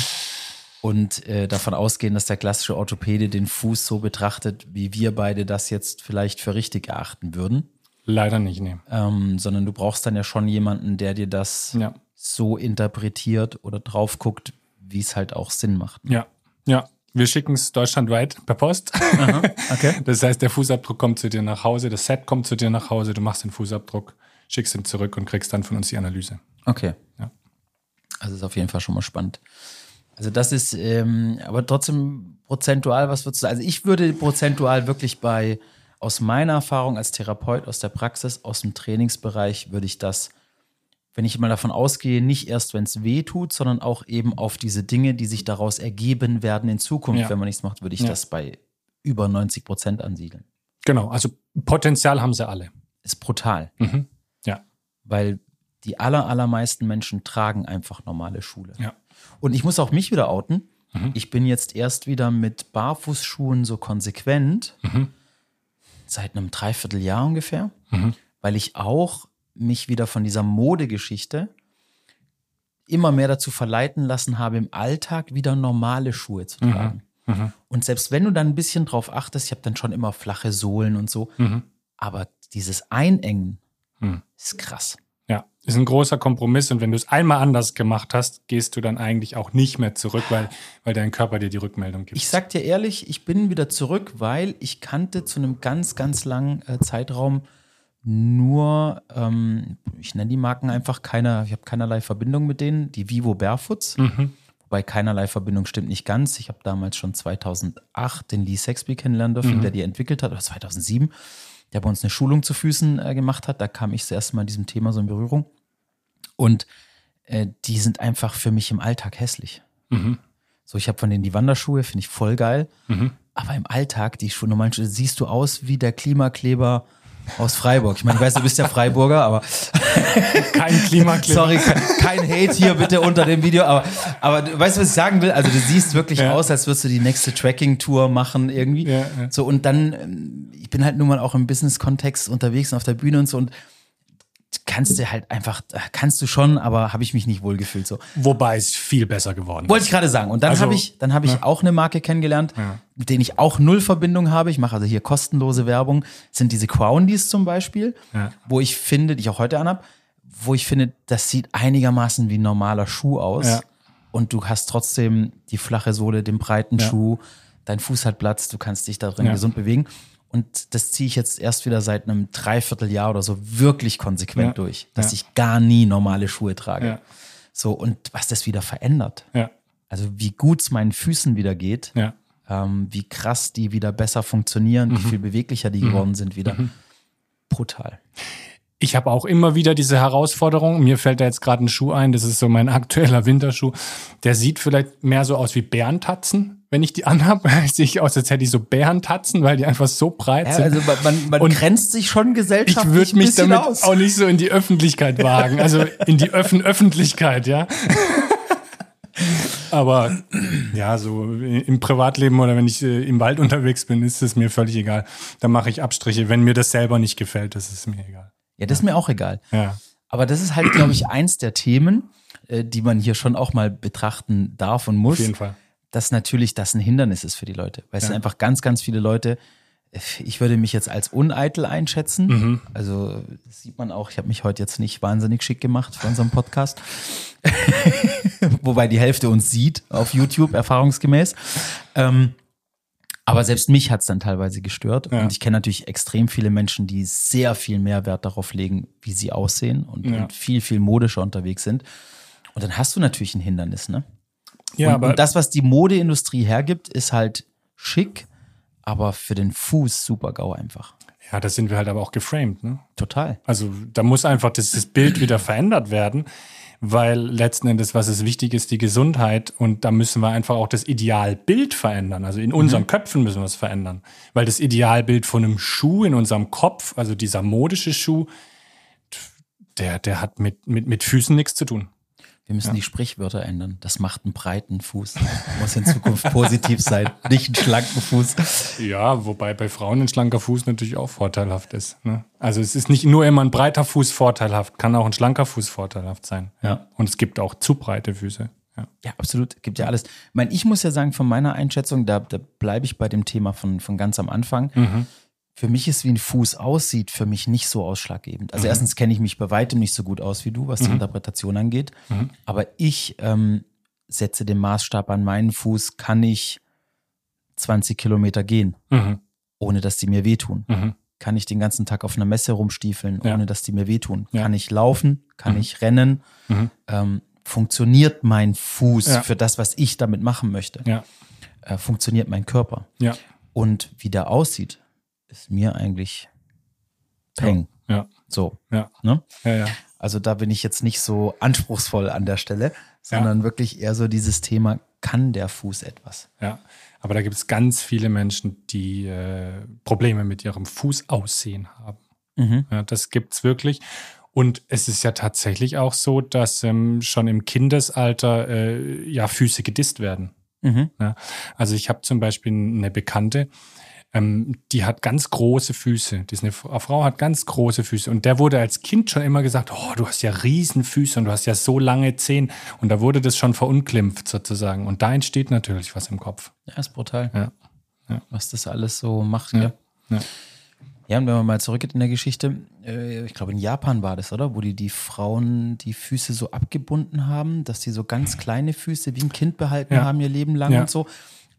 und äh, davon ausgehen, dass der klassische Orthopäde den Fuß so betrachtet, wie wir beide das jetzt vielleicht für richtig erachten würden. Leider nicht, nee. Ähm, sondern du brauchst dann ja schon jemanden, der dir das ja. so interpretiert oder drauf guckt, wie es halt auch Sinn macht. Ne? Ja, ja. Wir schicken es deutschlandweit per Post. Aha, okay. Das heißt, der Fußabdruck kommt zu dir nach Hause, das Set kommt zu dir nach Hause, du machst den Fußabdruck, schickst ihn zurück und kriegst dann von uns die Analyse. Okay. Ja. Also ist auf jeden Fall schon mal spannend. Also das ist, ähm, aber trotzdem prozentual, was würdest du sagen? Also ich würde prozentual wirklich bei, aus meiner Erfahrung als Therapeut, aus der Praxis, aus dem Trainingsbereich, würde ich das, wenn ich mal davon ausgehe, nicht erst, wenn es weh tut, sondern auch eben auf diese Dinge, die sich daraus ergeben werden in Zukunft, Ja. wenn man nichts macht, würde ich Ja. das bei über 90 Prozent ansiedeln. Genau, also Potenzial haben sie alle. Ist brutal, Mhm. Ja, weil die aller, allermeisten Menschen tragen einfach normale Schuhe. ja. Und ich muss auch mich wieder outen. Mhm. Ich bin jetzt erst wieder mit Barfußschuhen so konsequent, Mhm. seit einem Dreivierteljahr ungefähr, Mhm. weil ich auch mich wieder von dieser Modegeschichte immer mehr dazu verleiten lassen habe, im Alltag wieder normale Schuhe zu tragen. Mhm. Und selbst wenn du dann ein bisschen drauf achtest, ich habe dann schon immer flache Sohlen und so, Mhm. aber dieses Einengen Mhm. ist krass. Ja, ist ein großer Kompromiss und wenn du es einmal anders gemacht hast, gehst du dann eigentlich auch nicht mehr zurück, weil, weil dein Körper dir die Rückmeldung gibt. Ich sag dir ehrlich, ich bin wieder zurück, weil ich kannte zu einem ganz, ganz langen äh, Zeitraum nur, ähm, ich nenne die Marken einfach keiner, ich habe keinerlei Verbindung mit denen, die Vivo Barefoots. Mhm. Wobei keinerlei Verbindung stimmt nicht ganz. Ich habe damals schon 2008 den Lee Sexby kennenlernen dürfen, Mhm. der die entwickelt hat, oder 2007, der bei uns eine Schulung zu Füßen äh, gemacht hat. Da kam ich das erste Mal diesem Thema so in Berührung. Und äh, die sind einfach für mich im Alltag hässlich. Mhm. So, ich habe von denen die Wanderschuhe, finde ich voll geil. Mhm. Aber im Alltag, die Schuhe, normalen Schuhe, siehst du aus wie der Klimakleber aus Freiburg. Ich meine, ich weiß, du bist ja Freiburger, aber Kein Klimakleber. sorry, kein, Hate hier bitte unter dem Video. Aber, aber du weißt, was ich sagen will? Also du siehst wirklich Ja. aus, als würdest du die nächste Tracking-Tour machen irgendwie. Ja, ja. So, und dann, ähm, ich bin halt nun mal auch im Business-Kontext unterwegs und auf der Bühne und so und kannst du halt einfach, kannst du schon, aber habe ich mich nicht wohlgefühlt so. Wobei es viel besser geworden Wollte ich gerade sagen. Und dann Also, habe ich, dann habe ich auch eine Marke kennengelernt, mit denen ich auch null Verbindung habe. Ich mache also hier kostenlose Werbung. Das sind diese Crowndies zum Beispiel, Ja. wo ich finde, die ich auch heute anhab, wo ich finde, das sieht einigermaßen wie ein normaler Schuh aus. Ja. Und du hast trotzdem die flache Sohle, den breiten Ja. Schuh, dein Fuß hat Platz, du kannst dich da drin Ja. gesund bewegen. Und das ziehe ich jetzt erst wieder seit einem Dreivierteljahr oder so wirklich konsequent Ja. durch, dass Ja. ich gar nie normale Schuhe trage. Ja. So, und was das wieder verändert. Ja, Also wie gut es meinen Füßen wieder geht, ja, ähm, wie krass die wieder besser funktionieren, Mhm. wie viel beweglicher die geworden sind wieder. brutal. Ich habe auch immer wieder diese Herausforderung. Mir fällt da jetzt gerade ein Schuh ein, das ist so mein aktueller Winterschuh. Der sieht vielleicht mehr so aus wie Bärentatzen. Wenn ich die anhabe, sehe ich aus, als hätte ich so Bärentatzen, weil die einfach so breit Ja, sind. also man, man, Und grenzt sich schon ich gesellschaftlich würde ein mich damit aus. auch nicht so in die Öffentlichkeit wagen. Also in die Öffn Öffentlichkeit, ja. Aber ja, so im Privatleben oder wenn ich äh, im Wald unterwegs bin, ist es mir völlig egal. Da mache ich Abstriche. Wenn mir das selber nicht gefällt, das ist mir egal. Ja, das ist mir auch egal. Ja. Aber das ist halt, glaube ich, eins der Themen, äh, die man hier schon auch mal betrachten darf und muss. Auf jeden Fall. Dass natürlich das ein Hindernis ist für die Leute. Weil es Ja. sind einfach ganz, ganz viele Leute. Ich würde mich jetzt als uneitel einschätzen. Mhm. Also das sieht man auch. Ich habe mich heute jetzt nicht wahnsinnig schick gemacht für unseren Podcast. Wobei die Hälfte uns sieht auf YouTube, erfahrungsgemäß. Ähm, aber selbst mich hat es dann teilweise gestört. Ja. Und ich kenne natürlich extrem viele Menschen, die sehr viel mehr Wert darauf legen, wie sie aussehen und, Ja. und viel, viel modischer unterwegs sind. Und dann hast du natürlich ein Hindernis, ne? Ja, und, und das, was die Modeindustrie hergibt, ist halt schick, aber für den Fuß super GAU einfach. ja, da sind wir halt aber auch geframed, ne? Total. Also da muss einfach das, das Bild wieder verändert werden, weil letzten Endes, was ist wichtig ist, die Gesundheit und da müssen wir einfach auch das Idealbild verändern. Also in unseren Köpfen müssen wir es verändern, weil das Idealbild von einem Schuh in unserem Kopf, also dieser modische Schuh, der, der hat mit, mit, mit Füßen nichts zu tun. Wir müssen die Sprichwörter ändern. Das macht einen breiten Fuß. Muss in Zukunft positiv sein, nicht einen schlanken Fuß. Ja, wobei bei Frauen ein schlanker Fuß natürlich auch vorteilhaft ist. Ne? Also es ist nicht nur immer ein breiter Fuß vorteilhaft, kann auch ein schlanker Fuß vorteilhaft sein. Ja. Und es gibt auch zu breite Füße. Ja. Ja, absolut. Gibt ja alles. Ich meine, ich muss ja sagen, von meiner Einschätzung, da, da bleibe ich bei dem Thema von, von ganz am Anfang. Für mich ist, wie ein Fuß aussieht, für mich nicht so ausschlaggebend. Also erstens kenne ich mich bei weitem nicht so gut aus wie du, was die Interpretation angeht. Aber ich ähm, setze den Maßstab an meinen Fuß, kann ich 20 Kilometer gehen, Mhm. ohne dass die mir wehtun. Mhm. Kann ich den ganzen Tag auf einer Messe rumstiefeln, Ja. ohne dass die mir wehtun? Ja. Kann ich laufen? Kann ich rennen? Mhm. Ähm, funktioniert mein Fuß Ja. für das, was ich damit machen möchte? Äh, funktioniert mein Körper? Und wie der aussieht, ist mir eigentlich peng. Ja. So. Ja. Ne? Ja, ja. Also da bin ich jetzt nicht so anspruchsvoll an der Stelle, sondern wirklich eher so dieses Thema, kann der Fuß etwas? Ja, aber da gibt es ganz viele Menschen, die äh, Probleme mit ihrem Fußaussehen haben. Mhm. Ja, das gibt's wirklich. Und es ist ja tatsächlich auch so, dass ähm, schon im Kindesalter äh, ja Füße gedisst werden. Mhm. Ja, also ich habe zum Beispiel eine Bekannte, ähm, die hat ganz große Füße. Die ist eine Fra- Frau, hat ganz große Füße. Und der wurde als Kind schon immer gesagt, oh, du hast ja Riesenfüße und du hast ja so lange Zehen. Und da wurde das schon verunglimpft sozusagen. Und da entsteht natürlich was im Kopf. Ja, ist brutal. Ja. Ja. Was das alles so macht. Ja. Ja. Ja. Ja, und wenn man mal zurückgeht in der Geschichte, äh, ich glaube in Japan war das, oder? Wo die die Frauen die Füße so abgebunden haben, dass die so ganz kleine Füße wie ein Kind behalten Ja. haben ihr Leben lang Ja. und so.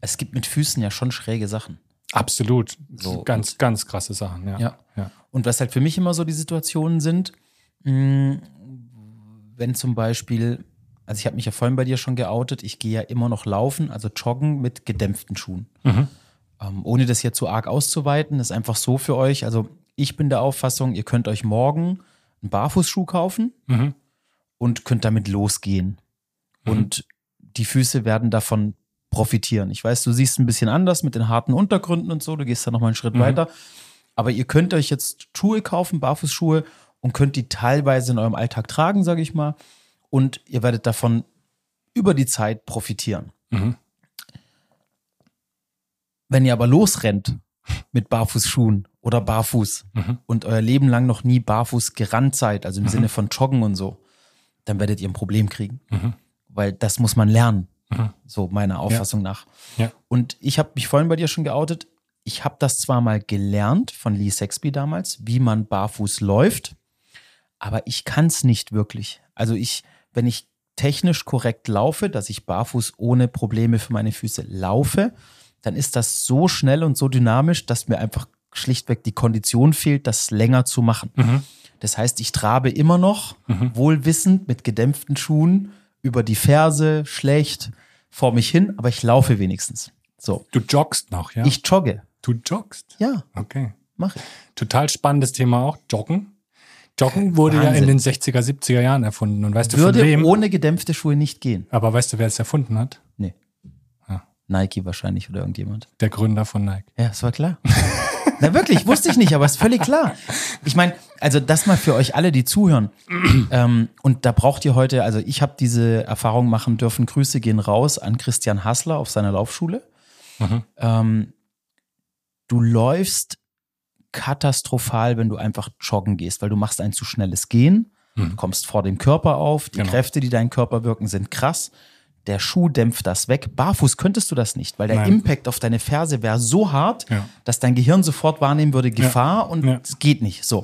Es gibt mit Füßen ja schon schräge Sachen. Absolut. So, ganz, ganz krasse Sachen. Ja. Ja. ja. Und was halt für mich immer so die Situationen sind, mh, wenn zum Beispiel, also ich habe mich ja vorhin bei dir schon geoutet, ich gehe ja immer noch laufen, also joggen mit gedämpften Schuhen. Mhm. Ähm, ohne das hier zu arg auszuweiten, ist einfach so für euch. Also ich bin der Auffassung, ihr könnt euch morgen einen Barfußschuh kaufen Mhm. und könnt damit losgehen. Und die Füße werden davon profitieren. Ich weiß, du siehst ein bisschen anders mit den harten Untergründen und so, du gehst da nochmal einen Schritt weiter. Aber ihr könnt euch jetzt Schuhe kaufen, Barfußschuhe, und könnt die teilweise in eurem Alltag tragen, sage ich mal. Und ihr werdet davon über die Zeit profitieren. Mhm. Wenn ihr aber losrennt mit Barfußschuhen oder barfuß Mhm. und euer Leben lang noch nie barfuß gerannt seid, also im Sinne von Joggen und so, dann werdet ihr ein Problem kriegen. Mhm. Weil das muss man lernen, Mhm. so meiner Auffassung nach. Ja. Und ich habe mich vorhin bei dir schon geoutet. Ich habe das zwar mal gelernt von Lee Sexby damals, wie man barfuß läuft, aber ich kann es nicht wirklich. Also ich, wenn ich technisch korrekt laufe, dass ich barfuß ohne Probleme für meine Füße laufe, dann ist das so schnell und so dynamisch, dass mir einfach schlichtweg die Kondition fehlt, das länger zu machen. Mhm. Das heißt, ich trabe immer noch wohlwissend mit gedämpften Schuhen über die Ferse, schlecht vor mich hin, aber ich laufe wenigstens. So. Du joggst noch, ja? Ich jogge. du joggst? Ja, Okay. mache ich. Total spannendes Thema auch, Joggen. Joggen wurde Wahnsinn. ja in den 60er, 70er Jahren erfunden. Und weißt Würde du von wem? ohne gedämpfte Schuhe nicht gehen. Aber weißt du, wer es erfunden hat? Nee. Ja. Nike wahrscheinlich oder irgendjemand. Der Gründer von Nike. Ja, das war klar. Na wirklich, wusste ich nicht, aber ist völlig klar. Ich meine, also das mal für euch alle, die zuhören. ähm, und da braucht ihr heute, also ich habe diese Erfahrung machen dürfen. Grüße gehen raus an Christian Hassler auf seiner Laufschule. Mhm. Ähm, du läufst katastrophal, wenn du einfach joggen gehst, weil du machst ein zu schnelles Gehen, mhm. kommst vor dem Körper auf, die genau. Kräfte, die deinen Körper wirken, sind krass. Der Schuh dämpft das weg. Barfuß könntest du das nicht, weil der Nein. Impact auf deine Ferse wäre so hart, ja. dass dein Gehirn sofort wahrnehmen würde, Gefahr ja. und ja. es geht nicht. So.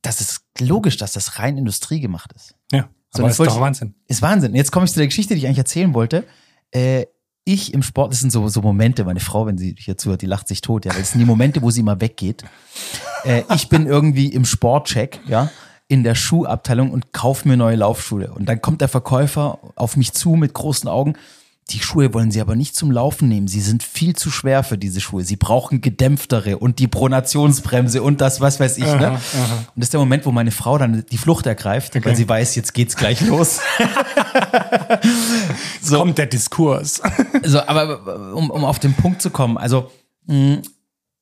Das ist logisch, dass das rein Industrie gemacht ist. Ja, so, aber ist doch Wahnsinn. Ist Wahnsinn. Jetzt komme ich zu der Geschichte, die ich eigentlich erzählen wollte. Äh, ich im Sport, das sind so, so Momente, meine Frau, wenn sie hier zuhört, die lacht sich tot, ja, das sind die Momente, wo sie immer weggeht. Äh, ich bin irgendwie im Sportcheck, ja, in der Schuhabteilung und kauf mir neue Laufschuhe. Und dann kommt der Verkäufer auf mich zu mit großen Augen. Die Schuhe wollen Sie aber nicht zum Laufen nehmen. Sie sind viel zu schwer für diese Schuhe. Sie brauchen gedämpftere und die Pronationsbremse und das, was weiß ich. Ne? Aha, aha. Und das ist der Moment, wo meine Frau dann die Flucht ergreift, okay. weil sie weiß, jetzt geht's gleich los. so kommt der Diskurs. so, aber um, um auf den Punkt zu kommen, also mh,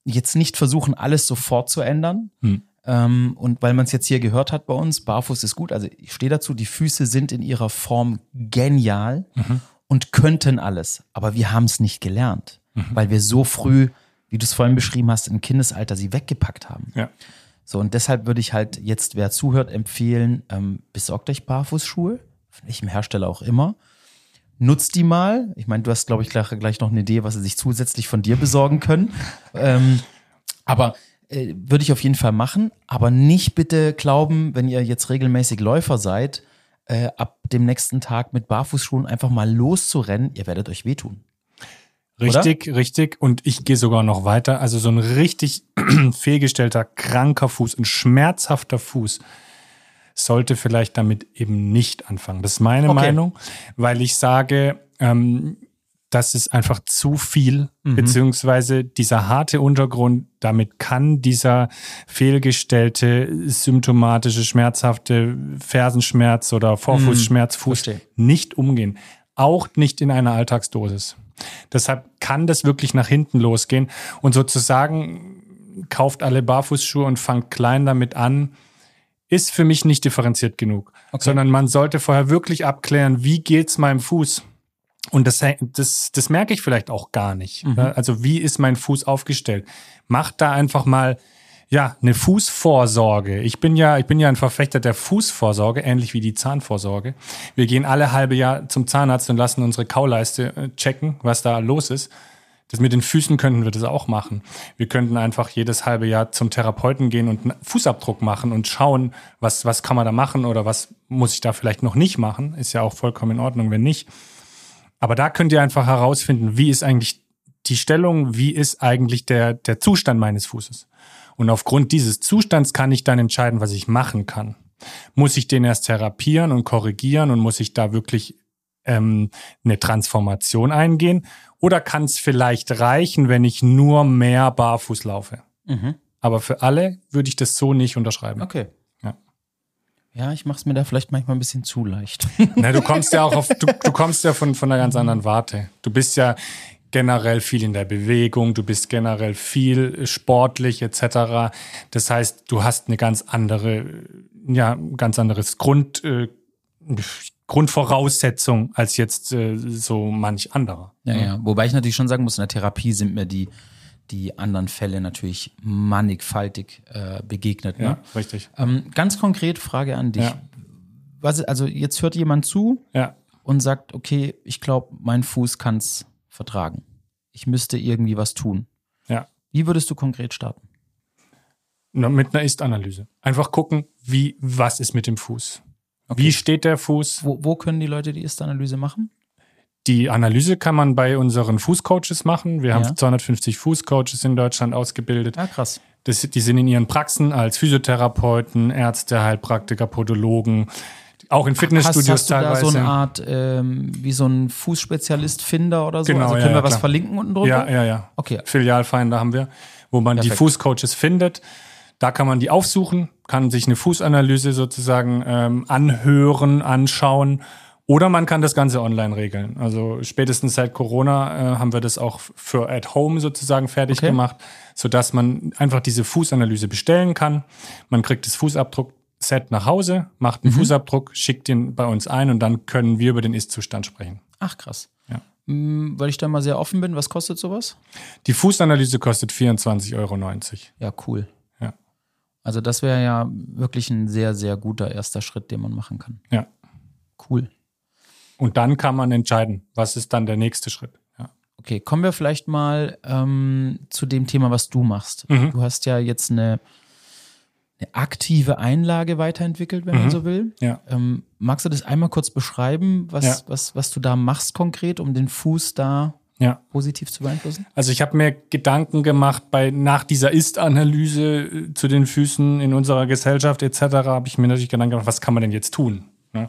jetzt nicht versuchen, alles sofort zu ändern. Hm. Ähm, und weil man es jetzt hier gehört hat bei uns, barfuß ist gut. Also ich stehe dazu, die Füße sind in ihrer Form genial. Mhm und könnten alles, aber wir haben es nicht gelernt, mhm. weil wir so früh, wie du es vorhin beschrieben hast, im Kindesalter sie weggepackt haben. Ja. So, und deshalb würde ich halt jetzt, wer zuhört, empfehlen, ähm, besorgt euch Barfußschuhe, von welchem Hersteller auch immer. Nutzt die mal. Ich meine, du hast, glaube ich, gleich, gleich, noch eine Idee, was sie sich zusätzlich von dir besorgen können. ähm, aber äh, würde ich auf jeden Fall machen. Aber nicht bitte glauben, wenn ihr jetzt regelmäßig Läufer seid, äh, ab dem nächsten Tag mit Barfußschuhen einfach mal loszurennen, ihr werdet euch wehtun. Richtig, Oder? richtig. Und ich gehe sogar noch weiter. Also so ein richtig fehlgestellter, kranker Fuß, ein schmerzhafter Fuß sollte vielleicht damit eben nicht anfangen. Das ist meine okay. Meinung, weil ich sage, ähm, das ist einfach zu viel, mhm. beziehungsweise dieser harte Untergrund, damit kann dieser fehlgestellte, symptomatische, schmerzhafte Fersenschmerz oder Vorfußschmerz, mhm. Fuß nicht umgehen. Auch nicht in einer Alltagsdosis. Deshalb kann das wirklich nach hinten losgehen und sozusagen kauft alle Barfußschuhe und fangt klein damit an, ist für mich nicht differenziert genug, okay. sondern man sollte vorher wirklich abklären, wie geht's meinem Fuß? Und das, das, das merke ich vielleicht auch gar nicht. Mhm. Also wie ist mein Fuß aufgestellt? Macht da einfach mal ja eine Fußvorsorge. Ich bin ja, ich bin ja ein Verfechter der Fußvorsorge, ähnlich wie die Zahnvorsorge. Wir gehen alle halbe Jahr zum Zahnarzt und lassen unsere Kauleiste äh, checken, was da los ist. Das mit den Füßen könnten wir das auch machen. Wir könnten einfach jedes halbe Jahr zum Therapeuten gehen und einen Fußabdruck machen und schauen, was, was kann man da machen oder was muss ich da vielleicht noch nicht machen. Ist ja auch vollkommen in Ordnung, wenn nicht. Aber da könnt ihr einfach herausfinden, wie ist eigentlich die Stellung, wie ist eigentlich der, der Zustand meines Fußes. Und aufgrund dieses Zustands kann ich dann entscheiden, was ich machen kann. Muss ich den erst therapieren und korrigieren und muss ich da wirklich ähm, eine Transformation eingehen? Oder kann es vielleicht reichen, wenn ich nur mehr barfuß laufe? Mhm. Aber für alle würde ich das so nicht unterschreiben. Okay. Ja, ich mache es mir da vielleicht manchmal ein bisschen zu leicht. Na, du kommst ja auch auf, du, du kommst ja von, von einer ganz anderen Warte. Du bist ja generell viel in der Bewegung, du bist generell viel sportlich etc. Das heißt, du hast eine ganz andere, ja, ganz anderes Grund, äh, Grundvoraussetzung als jetzt äh, so manch anderer. Ja, ja. Wobei ich natürlich schon sagen muss, in der Therapie sind mir die die anderen Fälle natürlich mannigfaltig äh, begegnet. Ne? Ja, richtig. Ähm, ganz konkret Frage an dich. Ja. Was, also jetzt hört jemand zu ja. und sagt, okay, ich glaube, mein Fuß kann es vertragen. Ich müsste irgendwie was tun. Ja. Wie würdest du konkret starten? Na, mit einer Ist-Analyse. Einfach gucken, wie, was ist mit dem Fuß? Okay. Wie steht der Fuß? Wo, wo können die Leute die Ist-Analyse machen? Die Analyse kann man bei unseren Fußcoaches machen. Wir haben ja. 250 Fußcoaches in Deutschland ausgebildet. Ah, krass. Das, die sind in ihren Praxen als Physiotherapeuten, Ärzte, Heilpraktiker, Podologen, Auch in Fitnessstudios hast, hast du teilweise. da so eine Art, ähm, wie so ein Fußspezialist Finder oder so? Genau, also ja, können wir ja, was klar. verlinken unten drunter? Ja, ja, ja. Okay. Filialfinder haben wir, wo man die Perfekt. Fußcoaches findet. Da kann man die aufsuchen, kann sich eine Fußanalyse sozusagen ähm, anhören, anschauen. Oder man kann das Ganze online regeln. Also spätestens seit Corona äh, haben wir das auch für at home sozusagen fertig Okay. gemacht, sodass man einfach diese Fußanalyse bestellen kann. Man kriegt das Fußabdruckset nach Hause, macht einen Fußabdruck, schickt den bei uns ein und dann können wir über den Ist-Zustand sprechen. Ach, krass. Ja. Hm, weil ich da mal sehr offen bin, was kostet sowas? Die Fußanalyse kostet 24,90 Euro. Ja, cool. Ja. Also das wäre ja wirklich ein sehr, sehr guter erster Schritt, den man machen kann. Ja. Cool. Und dann kann man entscheiden, was ist dann der nächste Schritt. Ja. Okay, kommen wir vielleicht mal ähm, zu dem Thema, was du machst. Mhm. Du hast ja jetzt eine, eine aktive Einlage weiterentwickelt, wenn man Mhm. so will. Ja. Ähm, magst du das einmal kurz beschreiben, was, Ja. was, was du da machst konkret, um den Fuß da ja. positiv zu beeinflussen? Also ich habe mir Gedanken gemacht bei nach dieser Ist-Analyse äh, zu den Füßen in unserer Gesellschaft etc. habe ich mir natürlich Gedanken gemacht, was kann man denn jetzt tun? Ne?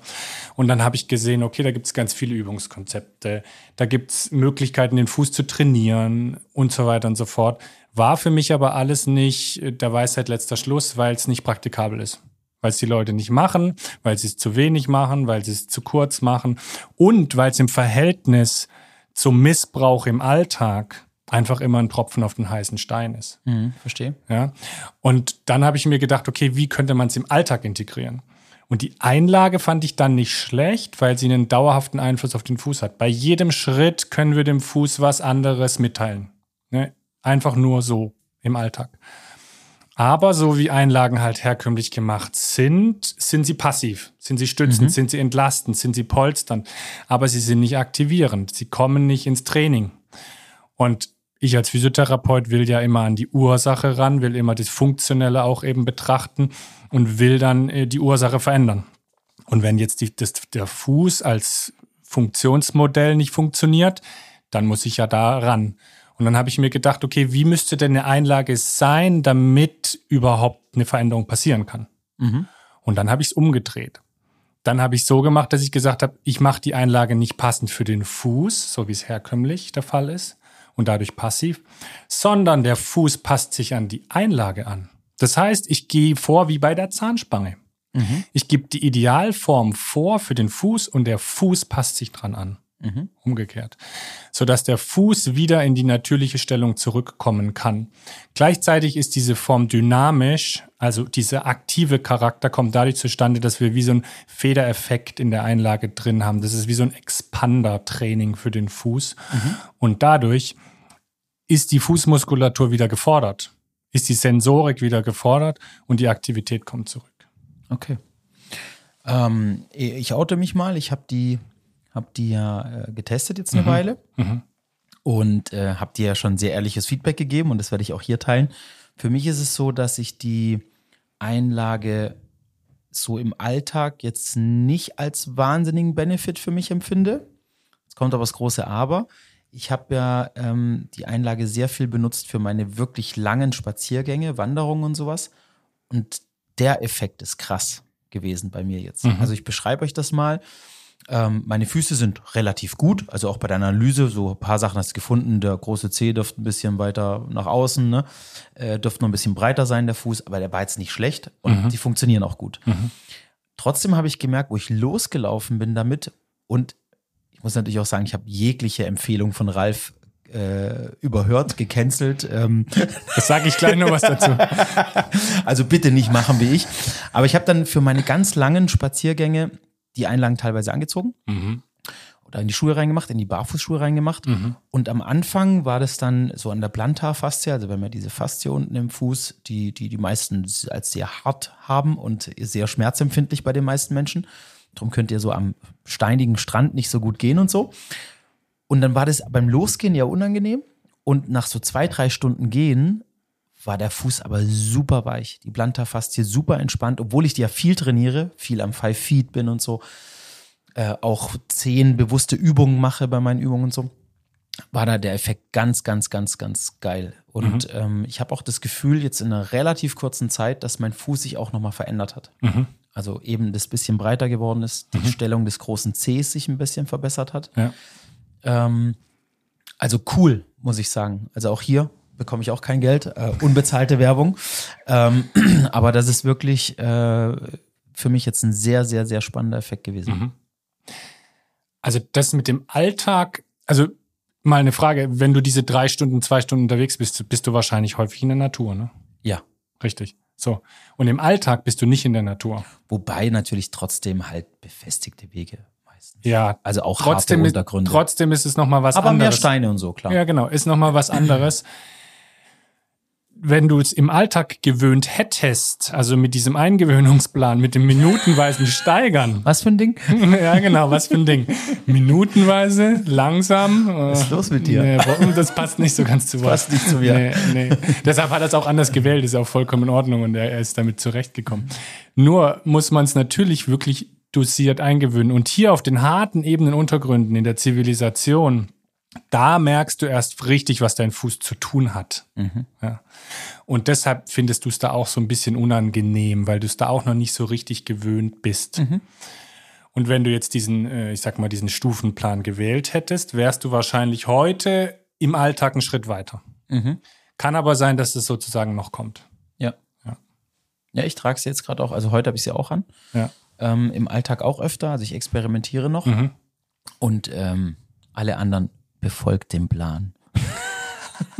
Und dann habe ich gesehen, okay, da gibt es ganz viele Übungskonzepte, da gibt es Möglichkeiten, den Fuß zu trainieren und so weiter und so fort. War für mich aber alles nicht äh, der Weisheit letzter Schluss, weil es nicht praktikabel ist. Weil es die Leute nicht machen, weil sie es zu wenig machen, weil sie es zu kurz machen und weil es im Verhältnis zum Missbrauch im Alltag einfach immer ein Tropfen auf den heißen Stein ist. Mhm, verstehe. Ja? Und dann habe ich mir gedacht, okay, wie könnte man es im Alltag integrieren? Und die Einlage fand ich dann nicht schlecht, weil sie einen dauerhaften Einfluss auf den Fuß hat. Bei jedem Schritt können wir dem Fuß was anderes mitteilen. Ne? Einfach nur so im Alltag. Aber so wie Einlagen halt herkömmlich gemacht sind, sind sie passiv, sind sie stützend, sind sie entlastend, sind sie polsternd, aber sie sind nicht aktivierend, sie kommen nicht ins Training. Und ich als Physiotherapeut will ja immer an die Ursache ran, will immer das Funktionelle auch eben betrachten und will dann äh, die Ursache verändern. Und wenn jetzt die, das, der Fuß als Funktionsmodell nicht funktioniert, dann muss ich ja da ran. Und dann habe ich mir gedacht, okay, wie müsste denn eine Einlage sein, damit überhaupt eine Veränderung passieren kann? Mhm. Und dann habe ich es umgedreht. Dann habe ich so gemacht, dass ich gesagt habe, ich mache die Einlage nicht passend für den Fuß, so wie es herkömmlich der Fall ist und dadurch passiv, sondern der Fuß passt sich an die Einlage an. Das heißt, ich gehe vor wie bei der Zahnspange. Ich gebe die Idealform vor für den Fuß und der Fuß passt sich dran an. Mhm. Umgekehrt. Sodass der Fuß wieder in die natürliche Stellung zurückkommen kann. Gleichzeitig ist diese Form dynamisch, also dieser aktive Charakter kommt dadurch zustande, dass wir wie so ein Federeffekt in der Einlage drin haben. Das ist wie so ein Expander-Training für den Fuß. Und dadurch ist die Fußmuskulatur wieder gefordert, ist die Sensorik wieder gefordert und die Aktivität kommt zurück. Okay. Ähm, ich oute mich mal. Ich habe die, hab die ja äh, getestet jetzt eine Weile und äh, habe dir ja schon sehr ehrliches Feedback gegeben und das werde ich auch hier teilen. Für mich ist es so, dass ich die Einlage so im Alltag jetzt nicht als wahnsinnigen Benefit für mich empfinde. Jetzt kommt aber das große Aber. Ich habe ja ähm, die Einlage sehr viel benutzt für meine wirklich langen Spaziergänge, Wanderungen und sowas. Und der Effekt ist krass gewesen bei mir jetzt. Also ich beschreibe euch das mal. Ähm, meine Füße sind relativ gut, also auch bei der Analyse, so ein paar Sachen hast du gefunden. Der große Zeh dürfte ein bisschen weiter nach außen, ne? äh, dürfte noch ein bisschen breiter sein, der Fuß, aber der war jetzt nicht schlecht und die funktionieren auch gut. Trotzdem habe ich gemerkt, wo ich losgelaufen bin damit und ich muss natürlich auch sagen, ich habe jegliche Empfehlung von Ralf äh, überhört, gecancelt. Ähm, Das sage ich gleich noch was dazu. also bitte nicht machen wie ich. Aber ich habe dann für meine ganz langen Spaziergänge die Einlagen teilweise angezogen oder in die Schuhe reingemacht, in die Barfußschuhe reingemacht. Und am Anfang war das dann so an der Plantarfaszie, also wenn wir diese Faszie unten im Fuß, die die, die meisten als sehr hart haben und sehr schmerzempfindlich bei den meisten Menschen. Darum könnt ihr so am steinigen Strand nicht so gut gehen und so. Und dann war das beim Losgehen ja unangenehm. Und nach so zwei, drei Stunden Gehen war der Fuß aber super weich. Die Plantarfaszie super entspannt, obwohl ich die ja viel trainiere, viel am Five Feet bin und so. Äh, auch zehn bewusste Übungen mache bei meinen Übungen und so. War da der Effekt ganz, ganz, ganz, ganz geil. Und ähm, ich habe auch das Gefühl, jetzt in einer relativ kurzen Zeit, dass mein Fuß sich auch nochmal verändert hat. also eben das bisschen breiter geworden ist, die Stellung des großen Cs sich ein bisschen verbessert hat. Ja. Ähm, also cool, muss ich sagen. Also auch hier bekomme ich auch kein Geld, äh, unbezahlte Werbung. Ähm, aber das ist wirklich äh, für mich jetzt ein sehr, sehr, sehr spannender Effekt gewesen. Mhm. Also das mit dem Alltag, also mal eine Frage, wenn du diese drei Stunden, zwei Stunden unterwegs bist, bist du wahrscheinlich häufig in der Natur, ne? Ja. Richtig. So. Und im Alltag bist du nicht in der Natur. Wobei natürlich trotzdem halt befestigte Wege meistens. Ja. Also auch Trotzdem harte ist, Untergründe. trotzdem ist es nochmal was aber mehr anderes. Steine und so, klar. Ja, genau. Ist nochmal was anderes. Wenn du es im Alltag gewöhnt hättest, also mit diesem Eingewöhnungsplan, mit dem minutenweisen Steigern. Was für ein Ding? ja, genau, was für ein Ding. Minutenweise, langsam. Was ist los mit dir? Nee, das passt nicht so ganz zu Wort. passt nicht zu mir. Nee, nee. Deshalb hat er es auch anders gewählt, ist auch vollkommen in Ordnung und er, er ist damit zurechtgekommen. Nur muss man es natürlich wirklich dosiert eingewöhnen. Und hier auf den harten Ebenen Untergründen in der Zivilisation, da merkst du erst richtig, was dein Fuß zu tun hat. Ja. Und deshalb findest du es da auch so ein bisschen unangenehm, weil du es da auch noch nicht so richtig gewöhnt bist. Und wenn du jetzt diesen, äh, ich sag mal, diesen Stufenplan gewählt hättest, wärst du wahrscheinlich heute im Alltag einen Schritt weiter. Mhm. Kann aber sein, dass es sozusagen noch kommt. Ja. Ja. Ja, ich trage es jetzt gerade auch, also heute habe ich sie auch an. Ja. Ähm, Im Alltag auch öfter, also ich experimentiere noch. Mhm. Und ähm, alle anderen befolgt den Plan.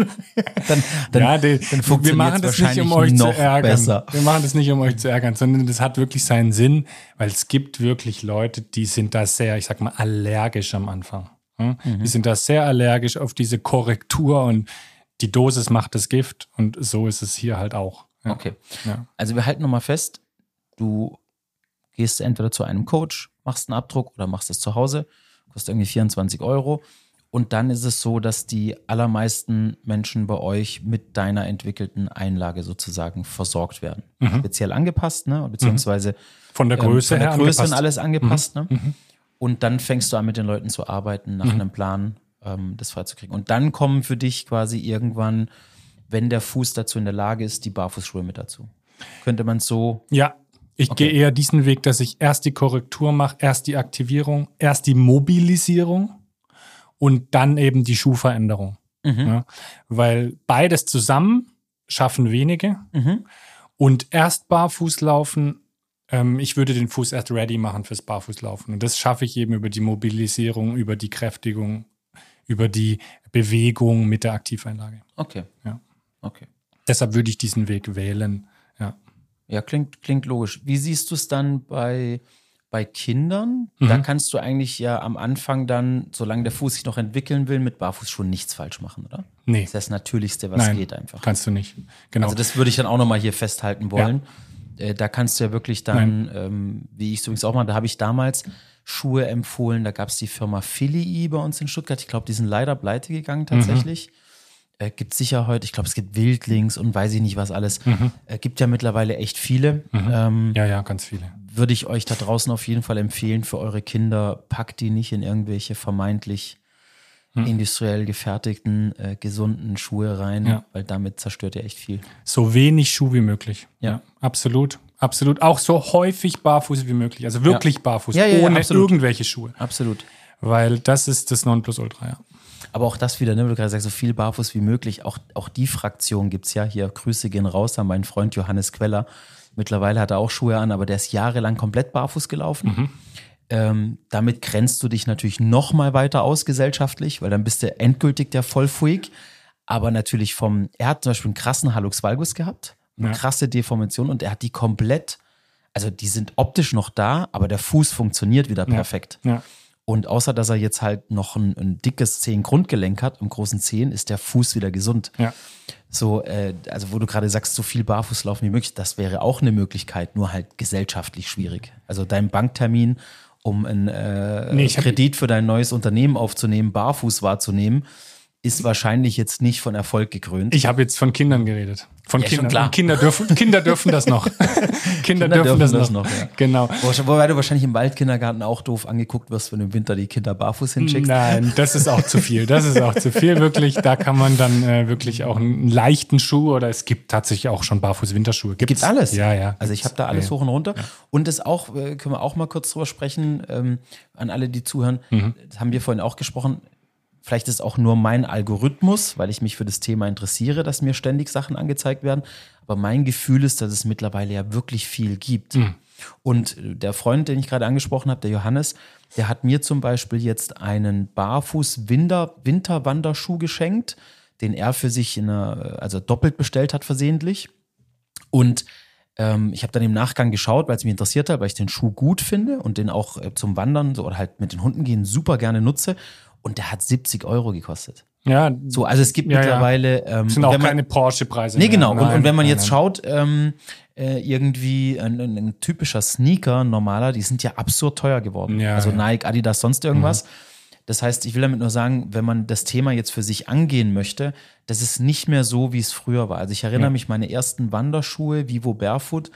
dann, dann, ja, die, dann wir funktioniert's machen das nicht, um euch zu ärgern. besser. Wir machen das nicht, um euch zu ärgern, sondern das hat wirklich seinen Sinn, weil es gibt wirklich Leute, die sind da sehr, ich sag mal, allergisch am Anfang. Hm? Mhm. Die sind da sehr allergisch auf diese Korrektur und die Dosis macht das Gift und so ist es hier halt auch. Ja. Okay. Ja. Also wir halten nochmal fest, du gehst entweder zu einem Coach, machst einen Abdruck oder machst es zu Hause, kostet irgendwie 24 Euro. Und dann ist es so, dass die allermeisten Menschen bei euch mit deiner entwickelten Einlage sozusagen versorgt werden. Speziell angepasst, ne? Beziehungsweise Von der ähm, Größe von der Größe angepasst. und alles angepasst. Ne? Und dann fängst du an, mit den Leuten zu arbeiten, nach einem Plan ähm, das freizukriegen. Und dann kommen für dich quasi irgendwann, wenn der Fuß dazu in der Lage ist, die Barfußschuhe mit dazu. Könnte man so. Ja, ich Okay. gehe eher diesen Weg, dass ich erst die Korrektur mache, erst die Aktivierung, erst die Mobilisierung und dann eben die Schuhveränderung. Ja, weil beides zusammen schaffen wenige Mhm. und erst barfuß laufen. Ähm, ich würde den Fuß erst ready machen fürs Barfußlaufen. Und das schaffe ich eben über die Mobilisierung, über die Kräftigung, über die Bewegung mit der Aktiveinlage. Okay. Ja. Okay. Deshalb würde ich diesen Weg wählen. Ja. Ja, klingt, klingt logisch. Wie siehst du es dann bei, bei Kindern? Da kannst du eigentlich ja am Anfang dann, solange der Fuß sich noch entwickeln will, mit Barfußschuhen nichts falsch machen, oder? Nee. Das ist das Natürlichste, was Nein, geht einfach. kannst du nicht. Genau. Also das würde ich dann auch nochmal hier festhalten wollen. Äh, da kannst du ja wirklich dann, ähm, wie ich es übrigens auch mal, da habe ich damals Schuhe empfohlen, da gab es die Firma Philly bei uns in Stuttgart. Ich glaube, die sind leider pleite gegangen tatsächlich. Äh, gibt sicher heute, ich glaube, es gibt Wildlings und weiß ich nicht was alles. Äh, gibt ja mittlerweile echt viele. Ähm, ja, ja, ganz viele. würde ich euch da draußen auf jeden Fall empfehlen für eure Kinder. Packt die nicht in irgendwelche vermeintlich Hm. industriell gefertigten, äh, gesunden Schuhe rein, Ja. weil damit zerstört ihr echt viel. So wenig Schuh wie möglich. Ja. absolut. Absolut. Auch so häufig barfuß wie möglich. Also wirklich barfuß, Ja, ja, ja, ohne absolut. irgendwelche Schuhe. Absolut. Weil das ist das Nonplusultra, ja. Aber auch das wieder, ne, wie du gerade sagst, so viel barfuß wie möglich. Auch, auch die Fraktion gibt's ja hier. Grüße gehen raus an meinen Freund Johannes Queller. Mittlerweile hat er auch Schuhe an, aber der ist jahrelang komplett barfuß gelaufen. Ähm, damit grenzt du dich natürlich noch mal weiter aus gesellschaftlich, weil dann bist du endgültig der Vollfreak. Aber natürlich vom, er hat zum Beispiel einen krassen Hallux valgus gehabt, eine Ja. krasse Deformation und er hat die komplett, also die sind optisch noch da, aber der Fuß funktioniert wieder perfekt. Ja. Und außer dass er jetzt halt noch ein, ein dickes Zehengrundgelenk hat, am großen Zehen, ist der Fuß wieder gesund. Ja. So, äh, also wo du gerade sagst, so viel barfuß laufen wie möglich, das wäre auch eine Möglichkeit, nur halt gesellschaftlich schwierig. Also dein Banktermin, um einen äh, Nee, Kredit für dein neues Unternehmen aufzunehmen, barfuß wahrzunehmen, ist wahrscheinlich jetzt nicht von Erfolg gekrönt. Ich habe jetzt von Kindern geredet. Von Ja, Kindern. klar. Und Kinder dürfen, Kinder dürfen das noch. Kinder, dürfen, das, noch. ja. Genau. Wo- Wobei du wahrscheinlich im Waldkindergarten auch doof angeguckt wirst, wenn du im Winter die Kinder barfuß hinschickst. Nein, das ist auch zu viel. Das ist auch zu viel, wirklich. Da kann man dann äh, wirklich auch einen leichten Schuh oder es gibt tatsächlich auch schon Barfuß-Winterschuhe. Gibt's? Gibt alles. Ja, ja. Also ich habe da alles Ja. hoch und runter. Und das auch, äh, können wir auch mal kurz drüber sprechen, ähm, an alle, die zuhören. Mhm. Das haben wir vorhin auch gesprochen. Vielleicht ist auch nur mein Algorithmus, weil ich mich für das Thema interessiere, dass mir ständig Sachen angezeigt werden. Aber mein Gefühl ist, dass es mittlerweile ja wirklich viel gibt. Mhm. Und äh, der Freund, den ich gerade angesprochen habe, der Johannes, der hat mir zum Beispiel jetzt einen Barfuß-Winterwanderschuh geschenkt, den er für sich in einer, also doppelt bestellt hat versehentlich. Und ähm, ich habe dann im Nachgang geschaut, weil es mich interessiert hat, weil ich den Schuh gut finde und den auch äh, zum Wandern so, oder halt mit den Hunden gehen super gerne nutze. Und der hat 70 Euro gekostet. Ja, So, also es gibt Ja, ja. mittlerweile. Ähm, sind und auch man- keine Porsche-Preise. Nee, genau. und, Nein, und wenn man nein, jetzt nein. schaut, ähm, äh, irgendwie ein, ein, ein typischer Sneaker, normaler, die sind ja absurd teuer geworden. Ja, also ja. Mhm. Nike, Adidas, sonst irgendwas. Das heißt, ich will damit nur sagen, wenn man das Thema jetzt für sich angehen möchte, das ist nicht mehr so, wie es früher war. Also ich erinnere Ja. mich, meine ersten Wanderschuhe, Vivo Barefoot,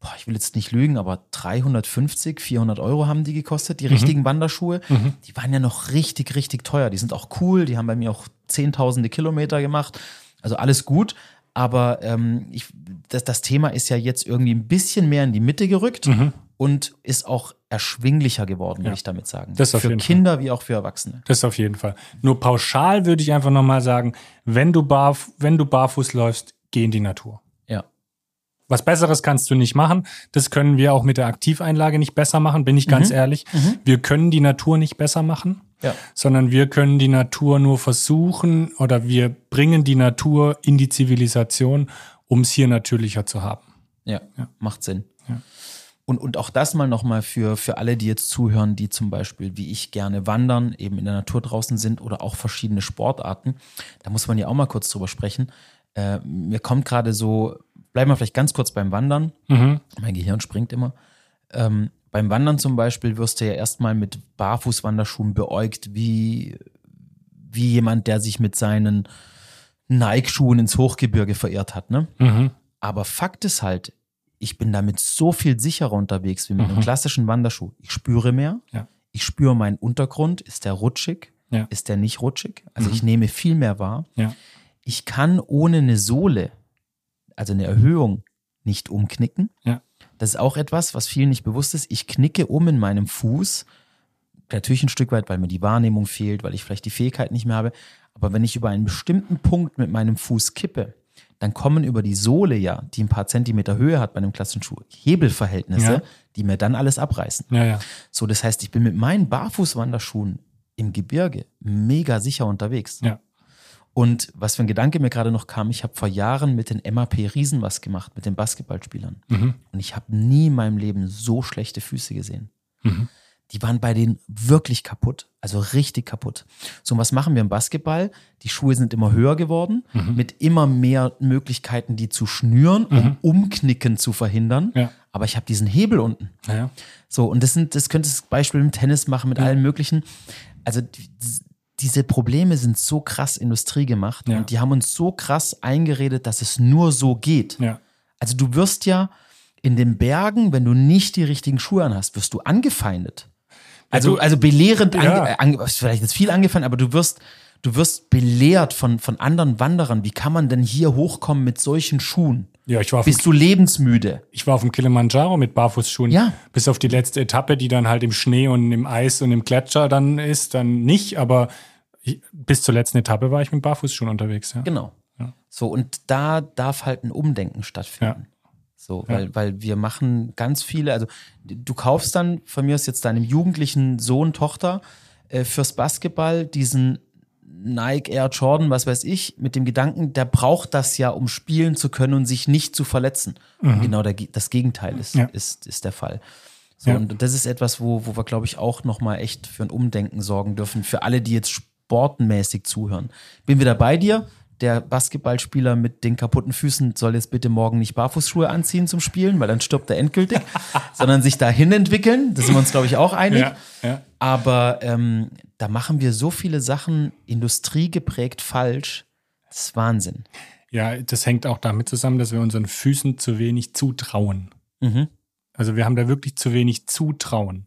boah, ich will jetzt nicht lügen, aber 350, 400 Euro haben die gekostet, die Mhm. richtigen Wanderschuhe. Die waren ja noch richtig, richtig teuer. Die sind auch cool, die haben bei mir auch zehntausende Kilometer gemacht. Also alles gut. Aber ähm, ich, das, das Thema ist ja jetzt irgendwie ein bisschen mehr in die Mitte gerückt und ist auch erschwinglicher geworden, würde Ja. ich damit sagen. Das auf für jeden Fall. Kinder wie auch für Erwachsene. Das auf jeden Fall. Nur pauschal würde ich einfach nochmal sagen, wenn du, barf wenn du barfuß läufst, geh in die Natur. Ja. Was Besseres kannst du nicht machen. Das können wir auch mit der Aktiveinlage nicht besser machen, bin ich ganz ehrlich. Wir können die Natur nicht besser machen, Ja. sondern wir können die Natur nur versuchen oder wir bringen die Natur in die Zivilisation, um es hier natürlicher zu haben. Ja, macht Sinn. Ja. Und, und auch das mal nochmal für, für alle, die jetzt zuhören, die zum Beispiel, wie ich, gerne wandern, eben in der Natur draußen sind oder auch verschiedene Sportarten. Da muss man ja auch mal kurz drüber sprechen. Äh, mir kommt gerade so, bleiben wir vielleicht ganz kurz beim Wandern. Mein Gehirn springt immer. Ähm, beim Wandern zum Beispiel wirst du ja erstmal mit Barfußwanderschuhen beäugt, wie, wie jemand, der sich mit seinen Nike-Schuhen ins Hochgebirge verirrt hat. Ne? Aber Fakt ist halt, ich bin damit so viel sicherer unterwegs wie mit einem klassischen Wanderschuh. Ich spüre mehr. Ja. Ich spüre meinen Untergrund. Ist der rutschig? Ja. Ist der nicht rutschig? Also ich nehme viel mehr wahr. Ja. Ich kann ohne eine Sohle, also eine Erhöhung, nicht umknicken. Ja. Das ist auch etwas, was vielen nicht bewusst ist. Ich knicke um in meinem Fuß. Natürlich ein Stück weit, weil mir die Wahrnehmung fehlt, weil ich vielleicht die Fähigkeit nicht mehr habe. Aber wenn ich über einen bestimmten Punkt mit meinem Fuß kippe, dann kommen über die Sohle ja, die ein paar Zentimeter Höhe hat bei einem klassischen Schuh, Hebelverhältnisse, Ja. die mir dann alles abreißen. Ja, ja. So, das heißt, ich bin mit meinen Barfußwanderschuhen im Gebirge mega sicher unterwegs. Ja. Und was für ein Gedanke mir gerade noch kam, ich habe vor Jahren mit den MAP Riesen was gemacht, mit den Basketballspielern. Mhm. Und ich habe nie in meinem Leben so schlechte Füße gesehen. Mhm. Die waren bei denen wirklich kaputt, also richtig kaputt. So, und was machen wir im Basketball? Die Schuhe sind immer höher geworden, Mhm. mit immer mehr Möglichkeiten, die zu schnüren, um Umknicken zu verhindern. Ja. Aber ich habe diesen Hebel unten. Ja, ja. So, und das sind, das könntest du Beispiel im Tennis machen, mit allen möglichen. Also die, diese Probleme sind so krass Industrie gemacht Ja. und die haben uns so krass eingeredet, dass es nur so geht. ja. Also du wirst ja in den Bergen, wenn du nicht die richtigen Schuhe anhast, wirst du angefeindet. Also, also belehrend, Ja. ange, ange, vielleicht jetzt viel angefeindet, aber du wirst, du wirst belehrt von, von anderen Wanderern. Wie kann man denn hier hochkommen mit solchen Schuhen? Ja, ich war auf dem Bist du lebensmüde? Ich war auf dem Kilimanjaro mit Barfußschuhen. Ja. Bis auf die letzte Etappe, die dann halt im Schnee und im Eis und im Gletscher dann ist, dann nicht. Aber bis zur letzten Etappe war ich mit Barfußschuhen unterwegs. Ja. Genau. So, und da darf halt ein Umdenken stattfinden. So, weil, weil wir machen ganz viele, also du kaufst dann von mir aus jetzt deinem jugendlichen Sohn, Tochter äh, fürs Basketball diesen Nike Air Jordan, was weiß ich, mit dem Gedanken, der braucht das ja, um spielen zu können und sich nicht zu verletzen. Und genau der, das Gegenteil ist, Ja. ist, ist der Fall. So, Ja. Und das ist etwas, wo, wo wir, glaube ich, auch nochmal echt für ein Umdenken sorgen dürfen, für alle, die jetzt sportenmäßig zuhören. Bin wieder bei dir. Der Basketballspieler mit den kaputten Füßen soll jetzt bitte morgen nicht Barfußschuhe anziehen zum Spielen, weil dann stirbt er endgültig, sondern sich dahin entwickeln. Da sind wir uns, glaube ich, auch einig. Ja, ja. Aber ähm, da machen wir so viele Sachen industriegeprägt falsch. Das ist Wahnsinn. Ja, das hängt auch damit zusammen, dass wir unseren Füßen zu wenig zutrauen. Mhm. Also wir haben da wirklich zu wenig Zutrauen.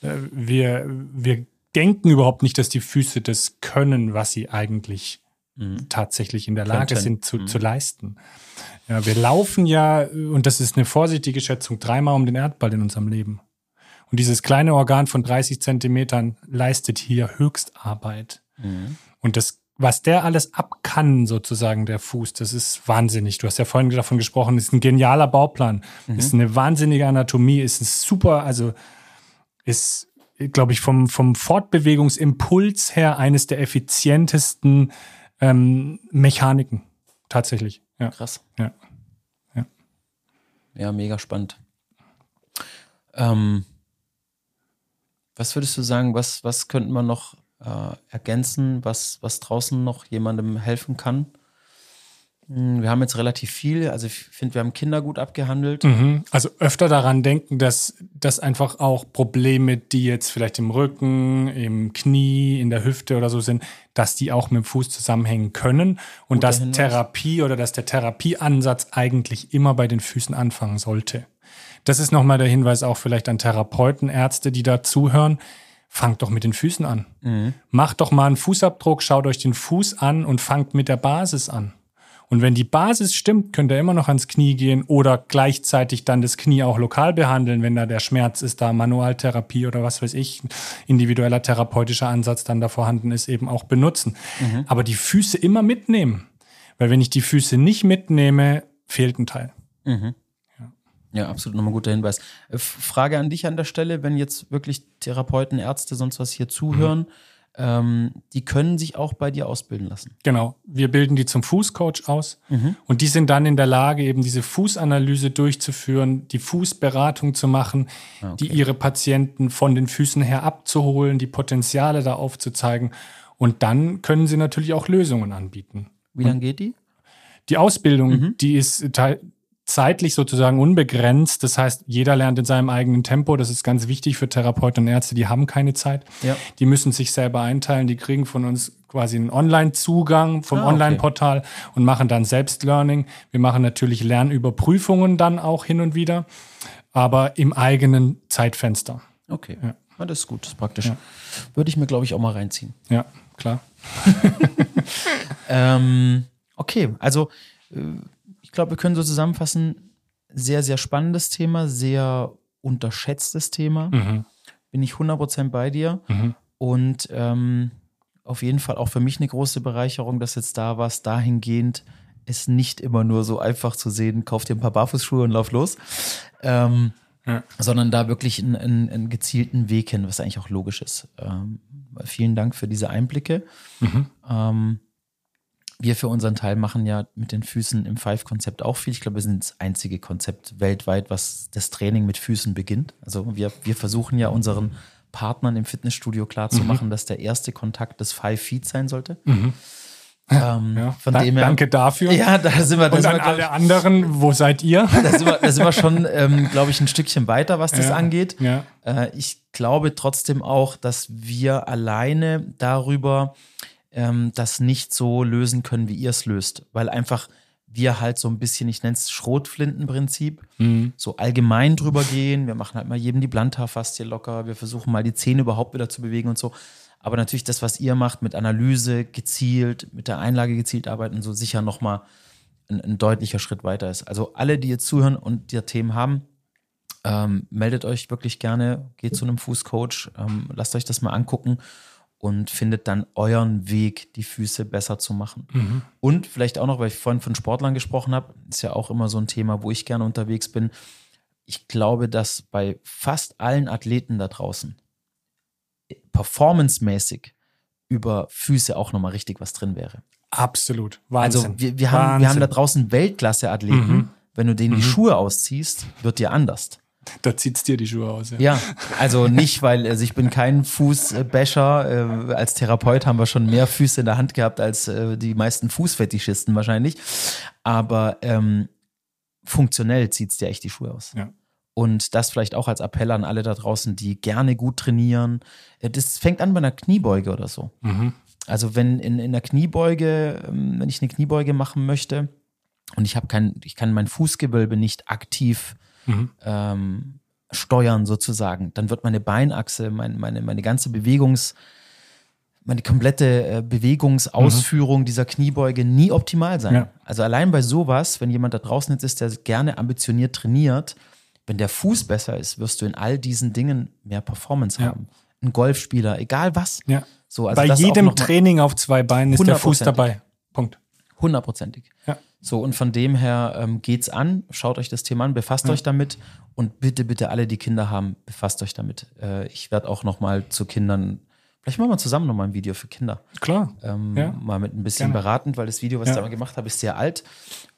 Äh, wir, wir denken überhaupt nicht, dass die Füße das können, was sie eigentlich mhm. tatsächlich in der Lage sind zu, mhm. zu leisten. Ja, wir laufen ja, und das ist eine vorsichtige Schätzung, dreimal um den Erdball in unserem Leben. Und dieses kleine Organ von 30 Zentimetern leistet hier Höchstarbeit. Mhm. Und das, was der alles ab kann, sozusagen, der Fuß, das ist wahnsinnig. Du hast ja vorhin davon gesprochen, ist ein genialer Bauplan, mhm. ist eine wahnsinnige Anatomie, ist ein super, also ist, glaube ich, vom, vom Fortbewegungsimpuls her eines der effizientesten ähm, Mechaniken. Tatsächlich. Ja. Krass. Ja. Ja, ja mega spannend. Ähm, was würdest du sagen, was, was könnte man noch äh, ergänzen, was, was draußen noch jemandem helfen kann? Hm, wir haben jetzt relativ viel, also ich finde, wir haben Kinder gut abgehandelt. Mhm. Also öfter daran denken, dass, dass einfach auch Probleme, die jetzt vielleicht im Rücken, im Knie, in der Hüfte oder so sind, dass die auch mit dem Fuß zusammenhängen können und Guter dass Hinweis. Therapie oder dass der Therapieansatz eigentlich immer bei den Füßen anfangen sollte. Das ist nochmal der Hinweis auch vielleicht an Therapeuten, Ärzte, die da zuhören. Fangt doch mit den Füßen an. Mhm. Macht doch mal einen Fußabdruck, schaut euch den Fuß an und fangt mit der Basis an. Und wenn die Basis stimmt, könnt ihr immer noch ans Knie gehen oder gleichzeitig dann das Knie auch lokal behandeln, wenn da der Schmerz ist, da Manualtherapie oder was weiß ich, individueller therapeutischer Ansatz dann da vorhanden ist, eben auch benutzen. Mhm. Aber die Füße immer mitnehmen. Weil wenn ich die Füße nicht mitnehme, fehlt ein Teil. Mhm. Ja, absolut nochmal guter Hinweis. Äh, Frage an dich an der Stelle, wenn jetzt wirklich Therapeuten, Ärzte, sonst was hier zuhören, mhm. Ähm, die können sich auch bei dir ausbilden lassen. Genau. Wir bilden die zum Fußcoach aus mhm. und die sind dann in der Lage, eben diese Fußanalyse durchzuführen, die Fußberatung zu machen, ah, okay. die ihre Patienten von den Füßen her abzuholen, die Potenziale da aufzuzeigen. Und dann können sie natürlich auch Lösungen anbieten. Wie lange geht die? Die Ausbildung, mhm. die ist zeitlich sozusagen unbegrenzt. Das heißt, jeder lernt in seinem eigenen Tempo. Das ist ganz wichtig für Therapeuten und Ärzte. Die haben keine Zeit. Ja. Die müssen sich selber einteilen. Die kriegen von uns quasi einen Online-Zugang vom ah, Online-Portal okay. und machen dann Selbstlearning. Wir machen natürlich Lernüberprüfungen dann auch hin und wieder, aber im eigenen Zeitfenster. Okay. Ja. ja das ist gut, das ist praktisch. Ja. Würde ich mir, glaube ich, auch mal reinziehen. Ja, klar. ähm, okay, also äh, ich glaube, wir können so zusammenfassen, sehr, sehr spannendes Thema, sehr unterschätztes Thema. Mhm. Bin ich 100% bei dir. Mhm. Und ähm, auf jeden Fall auch für mich eine große Bereicherung, dass jetzt da was dahingehend ist nicht immer nur so einfach zu sehen, kauf dir ein paar Barfußschuhe und lauf los. Ähm, ja. Sondern da wirklich einen, einen, einen, gezielten Weg hin, was eigentlich auch logisch ist. Ähm, vielen Dank für diese Einblicke. Mhm. Wir für unseren Teil machen ja mit den Füßen im Five-Konzept auch viel. Ich glaube, wir sind das einzige Konzept weltweit, was das Training mit Füßen beginnt. Also wir, wir versuchen ja unseren Partnern im Fitnessstudio klarzumachen, mhm. dass der erste Kontakt das Five Feet sein sollte. Mhm. Ähm, ja, von da, dem her, danke dafür. Ja, da sind wir. Da Und sind an wir, alle anderen, wo seid ihr? Da sind wir, da sind wir schon, ähm, glaube ich, ein Stückchen weiter, was das ja, angeht. Ja. Äh, ich glaube trotzdem auch, dass wir alleine darüber ähm, das nicht so lösen können, wie ihr es löst. Weil einfach wir halt so ein bisschen, ich nenne es Schrotflintenprinzip, mhm. so allgemein drüber gehen. Wir machen halt mal jedem die Plantarfaszie locker. Wir versuchen mal die Zähne überhaupt wieder zu bewegen und so. Aber natürlich das, was ihr macht mit Analyse gezielt, mit der Einlage gezielt arbeiten, so sicher nochmal ein, ein deutlicher Schritt weiter ist. Also alle, die jetzt zuhören und die Themen haben, ähm, meldet euch wirklich gerne, geht zu einem Fußcoach, ähm, lasst euch das mal angucken und findet dann euren Weg, die Füße besser zu machen. Mhm. Und vielleicht auch noch, weil ich vorhin von Sportlern gesprochen habe, ist ja auch immer so ein Thema, wo ich gerne unterwegs bin. Ich glaube, dass bei fast allen Athleten da draußen performancemäßig über Füße auch nochmal richtig was drin wäre. Absolut. Wahnsinn. Also wir, wir, haben, wir haben da draußen Weltklasse-Athleten. Mhm. Wenn du denen die mhm. Schuhe ausziehst, wird dir anders. Da zieht's dir die Schuhe aus. Ja, ja also nicht, weil, also ich bin kein Fußbäscher. Äh, als Therapeut haben wir schon mehr Füße in der Hand gehabt als äh, die meisten Fußfetischisten wahrscheinlich. Aber ähm, funktionell zieht's dir echt die Schuhe aus. Ja. Und das vielleicht auch als Appell an alle da draußen, die gerne gut trainieren. Äh, Das fängt an bei einer Kniebeuge oder so. Mhm. Also wenn in, in der Kniebeuge, ähm, wenn ich eine Kniebeuge machen möchte und ich habe kein, ich kann mein Fußgewölbe nicht aktiv Mhm. ähm, steuern sozusagen, dann wird meine Beinachse, mein, meine, meine ganze Bewegungs, meine komplette äh, Bewegungsausführung dieser Kniebeuge nie optimal sein. Ja. Also allein bei sowas, wenn jemand da draußen jetzt ist, der gerne ambitioniert trainiert, wenn der Fuß besser ist, wirst du in all diesen Dingen mehr Performance Ja. haben. Ein Golfspieler, egal was. Ja. So, also Bei jedem Training auf zwei Beinen ist der Fuß 100%. dabei. Punkt. Hundertprozentig. Ja. So, und von dem her ähm, geht's an, schaut euch das Thema an, befasst euch damit und bitte, bitte alle, die Kinder haben, befasst euch damit. Äh, ich werde auch noch mal zu Kindern, vielleicht machen wir zusammen noch mal ein Video für Kinder. Klar. Ähm, Ja. Mal mit ein bisschen Gerne. beratend, weil das Video, was Ja. ich da gemacht habe, ist sehr alt,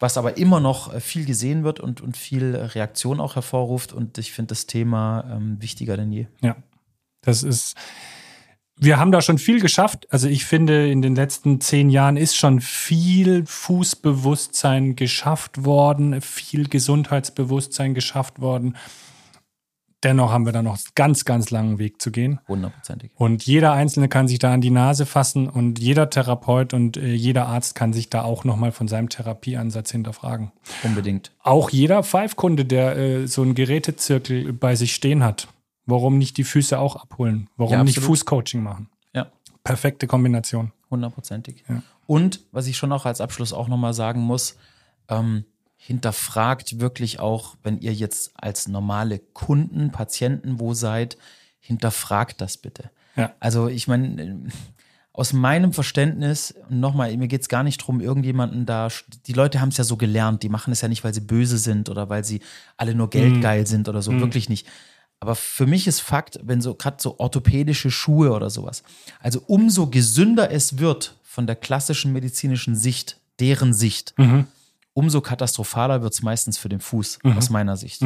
was aber immer noch äh, viel gesehen wird und, und viel Reaktion auch hervorruft. Und ich finde das Thema ähm, wichtiger denn je. Ja. Das ist. Wir haben da schon viel geschafft. Also ich finde, in den letzten zehn Jahren ist schon viel Fußbewusstsein geschafft worden, viel Gesundheitsbewusstsein geschafft worden. Dennoch haben wir da noch ganz, ganz langen Weg zu gehen. Hundertprozentig. Und jeder Einzelne kann sich da an die Nase fassen und jeder Therapeut und äh, jeder Arzt kann sich da auch nochmal von seinem Therapieansatz hinterfragen. Unbedingt. Auch jeder Five-Kunde, der äh, so einen Gerätezirkel bei sich stehen hat, warum nicht die Füße auch abholen? Warum Ja, nicht. Fußcoaching machen? Ja. Perfekte Kombination. Hundertprozentig. Ja. Und was ich schon auch als Abschluss auch nochmal sagen muss, ähm, hinterfragt wirklich auch, wenn ihr jetzt als normale Kunden, Patienten wo seid, hinterfragt das bitte. Ja. Also ich meine, äh, aus meinem Verständnis, nochmal, mir geht es gar nicht darum, irgendjemanden da, die Leute haben es ja so gelernt, die machen es ja nicht, weil sie böse sind oder weil sie alle nur geldgeil sind oder so, wirklich nicht. Aber für mich ist Fakt, wenn so gerade so orthopädische Schuhe oder sowas, also umso gesünder es wird von der klassischen medizinischen Sicht, deren Sicht, umso katastrophaler wird es meistens für den Fuß, aus meiner Sicht.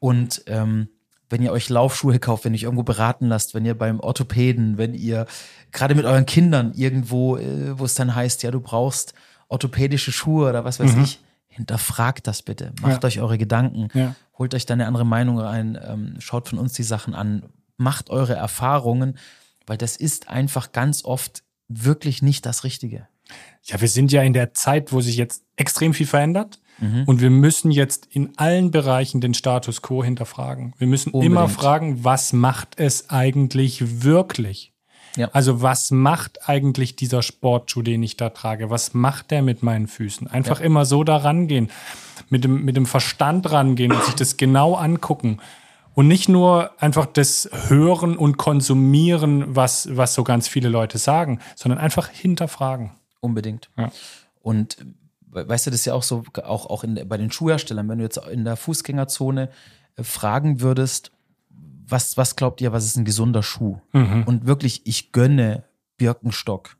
Und ähm, wenn ihr euch Laufschuhe kauft, wenn ihr euch irgendwo beraten lasst, wenn ihr beim Orthopäden, wenn ihr gerade mit euren Kindern irgendwo, äh, wo es dann heißt, ja, du brauchst orthopädische Schuhe oder was weiß ich, hinterfragt das bitte. Macht Ja. euch eure Gedanken, Ja. holt euch da eine andere Meinung rein, ähm, schaut von uns die Sachen an, macht eure Erfahrungen, weil das ist einfach ganz oft wirklich nicht das Richtige. Ja, wir sind ja in der Zeit, wo sich jetzt extrem viel verändert. Und wir müssen jetzt in allen Bereichen den Status quo hinterfragen. Wir müssen immer Unbedingt. fragen, was macht es eigentlich wirklich? Ja. Also was macht eigentlich dieser Sportschuh, den ich da trage? Was macht der mit meinen Füßen? Einfach immer so da rangehen, mit dem, mit dem Verstand rangehen und sich das genau angucken. Und nicht nur einfach das Hören und Konsumieren, was, was so ganz viele Leute sagen, sondern einfach hinterfragen. Unbedingt. Ja. Und we- weißt du, das ist ja auch so, auch, auch in, bei den Schuhherstellern, wenn du jetzt in der Fußgängerzone äh, fragen würdest, was, was glaubt ihr, was ist ein gesunder Schuh? Und wirklich, ich gönne Birkenstock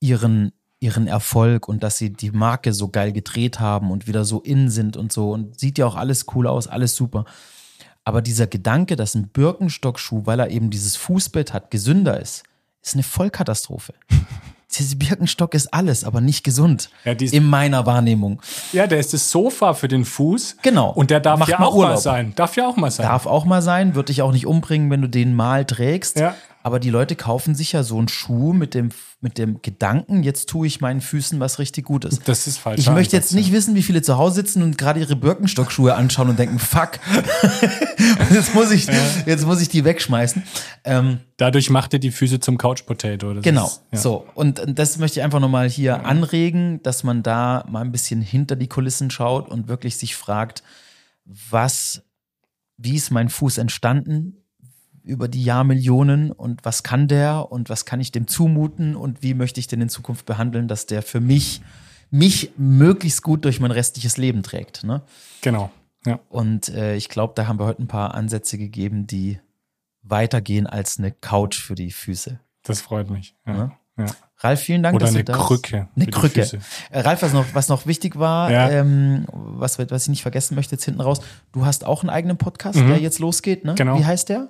ihren, ihren Erfolg und dass sie die Marke so geil gedreht haben und wieder so in sind und so. Und sieht ja auch alles cool aus, alles super. Aber dieser Gedanke, dass ein Birkenstock-Schuh, weil er eben dieses Fußbett hat, gesünder ist, ist eine Vollkatastrophe. Diese Birkenstock ist alles, aber nicht gesund. Ja, die ist- in meiner Wahrnehmung. Ja, der ist das Sofa für den Fuß. Genau. Und der darf Macht ja mal auch mal Urlaub. sein. Darf ja auch mal sein. Darf auch mal sein, wird dich auch nicht umbringen, wenn du den mal trägst. Ja. Aber die Leute kaufen sich ja so einen Schuh mit dem, mit dem Gedanken, jetzt tue ich meinen Füßen was richtig Gutes. Das ist falsch. Ich möchte jetzt nicht wissen, wie viele zu Hause sitzen und gerade ihre Birkenstock-Schuhe anschauen und denken, fuck, jetzt, muss ich, jetzt muss ich die wegschmeißen. Ähm, Dadurch macht er die Füße zum Couch Potato. Das Genau, Ist, ja. so. Und das möchte ich einfach nochmal hier anregen, dass man da mal ein bisschen hinter die Kulissen schaut und wirklich sich fragt, was, wie ist mein Fuß entstanden über die Jahrmillionen und was kann der und was kann ich dem zumuten und wie möchte ich den in Zukunft behandeln, dass der für mich, mich möglichst gut durch mein restliches Leben trägt. Ne? Genau. Ja. Und äh, ich glaube, da haben wir heute ein paar Ansätze gegeben, die weitergehen als eine Couch für die Füße. Das freut mich. Ja. Ja. Ja. Ralf, vielen Dank, Oder dass eine du Krücke Eine Krücke. Äh, Ralf, was noch, was noch wichtig war, Ja. ähm, was, was ich nicht vergessen möchte jetzt hinten raus, du hast auch einen eigenen Podcast, der jetzt losgeht, ne? Mhm. Genau. Wie heißt der?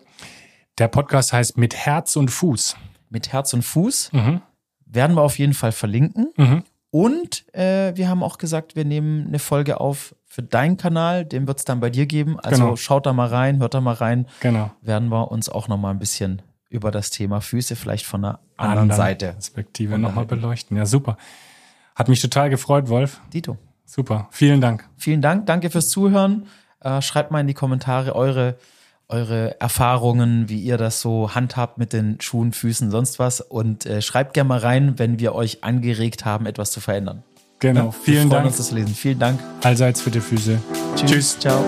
Der Podcast heißt Mit Herz und Fuß. Mit Herz und Fuß. Mhm. Werden wir auf jeden Fall verlinken. Mhm. Und äh, wir haben auch gesagt, wir nehmen eine Folge auf für deinen Kanal. Den wird es dann bei dir geben. Also Genau. schaut da mal rein, hört da mal rein. Genau. Werden wir uns auch noch mal ein bisschen über das Thema Füße vielleicht von einer anderen Seite. Perspektive nochmal beleuchten. Ja, super. Hat mich total gefreut, Wolf. Dito. Super. Vielen Dank. Vielen Dank, danke fürs Zuhören. Äh, schreibt mal in die Kommentare eure, eure Erfahrungen, wie ihr das so handhabt mit den Schuhen, Füßen, sonst was. Und äh, schreibt gerne mal rein, wenn wir euch angeregt haben, etwas zu verändern. Genau. Ja, wir Vielen freuen Dank. uns das Lesen. Vielen Dank. Allseits für die Füße. Tschüss. Ciao.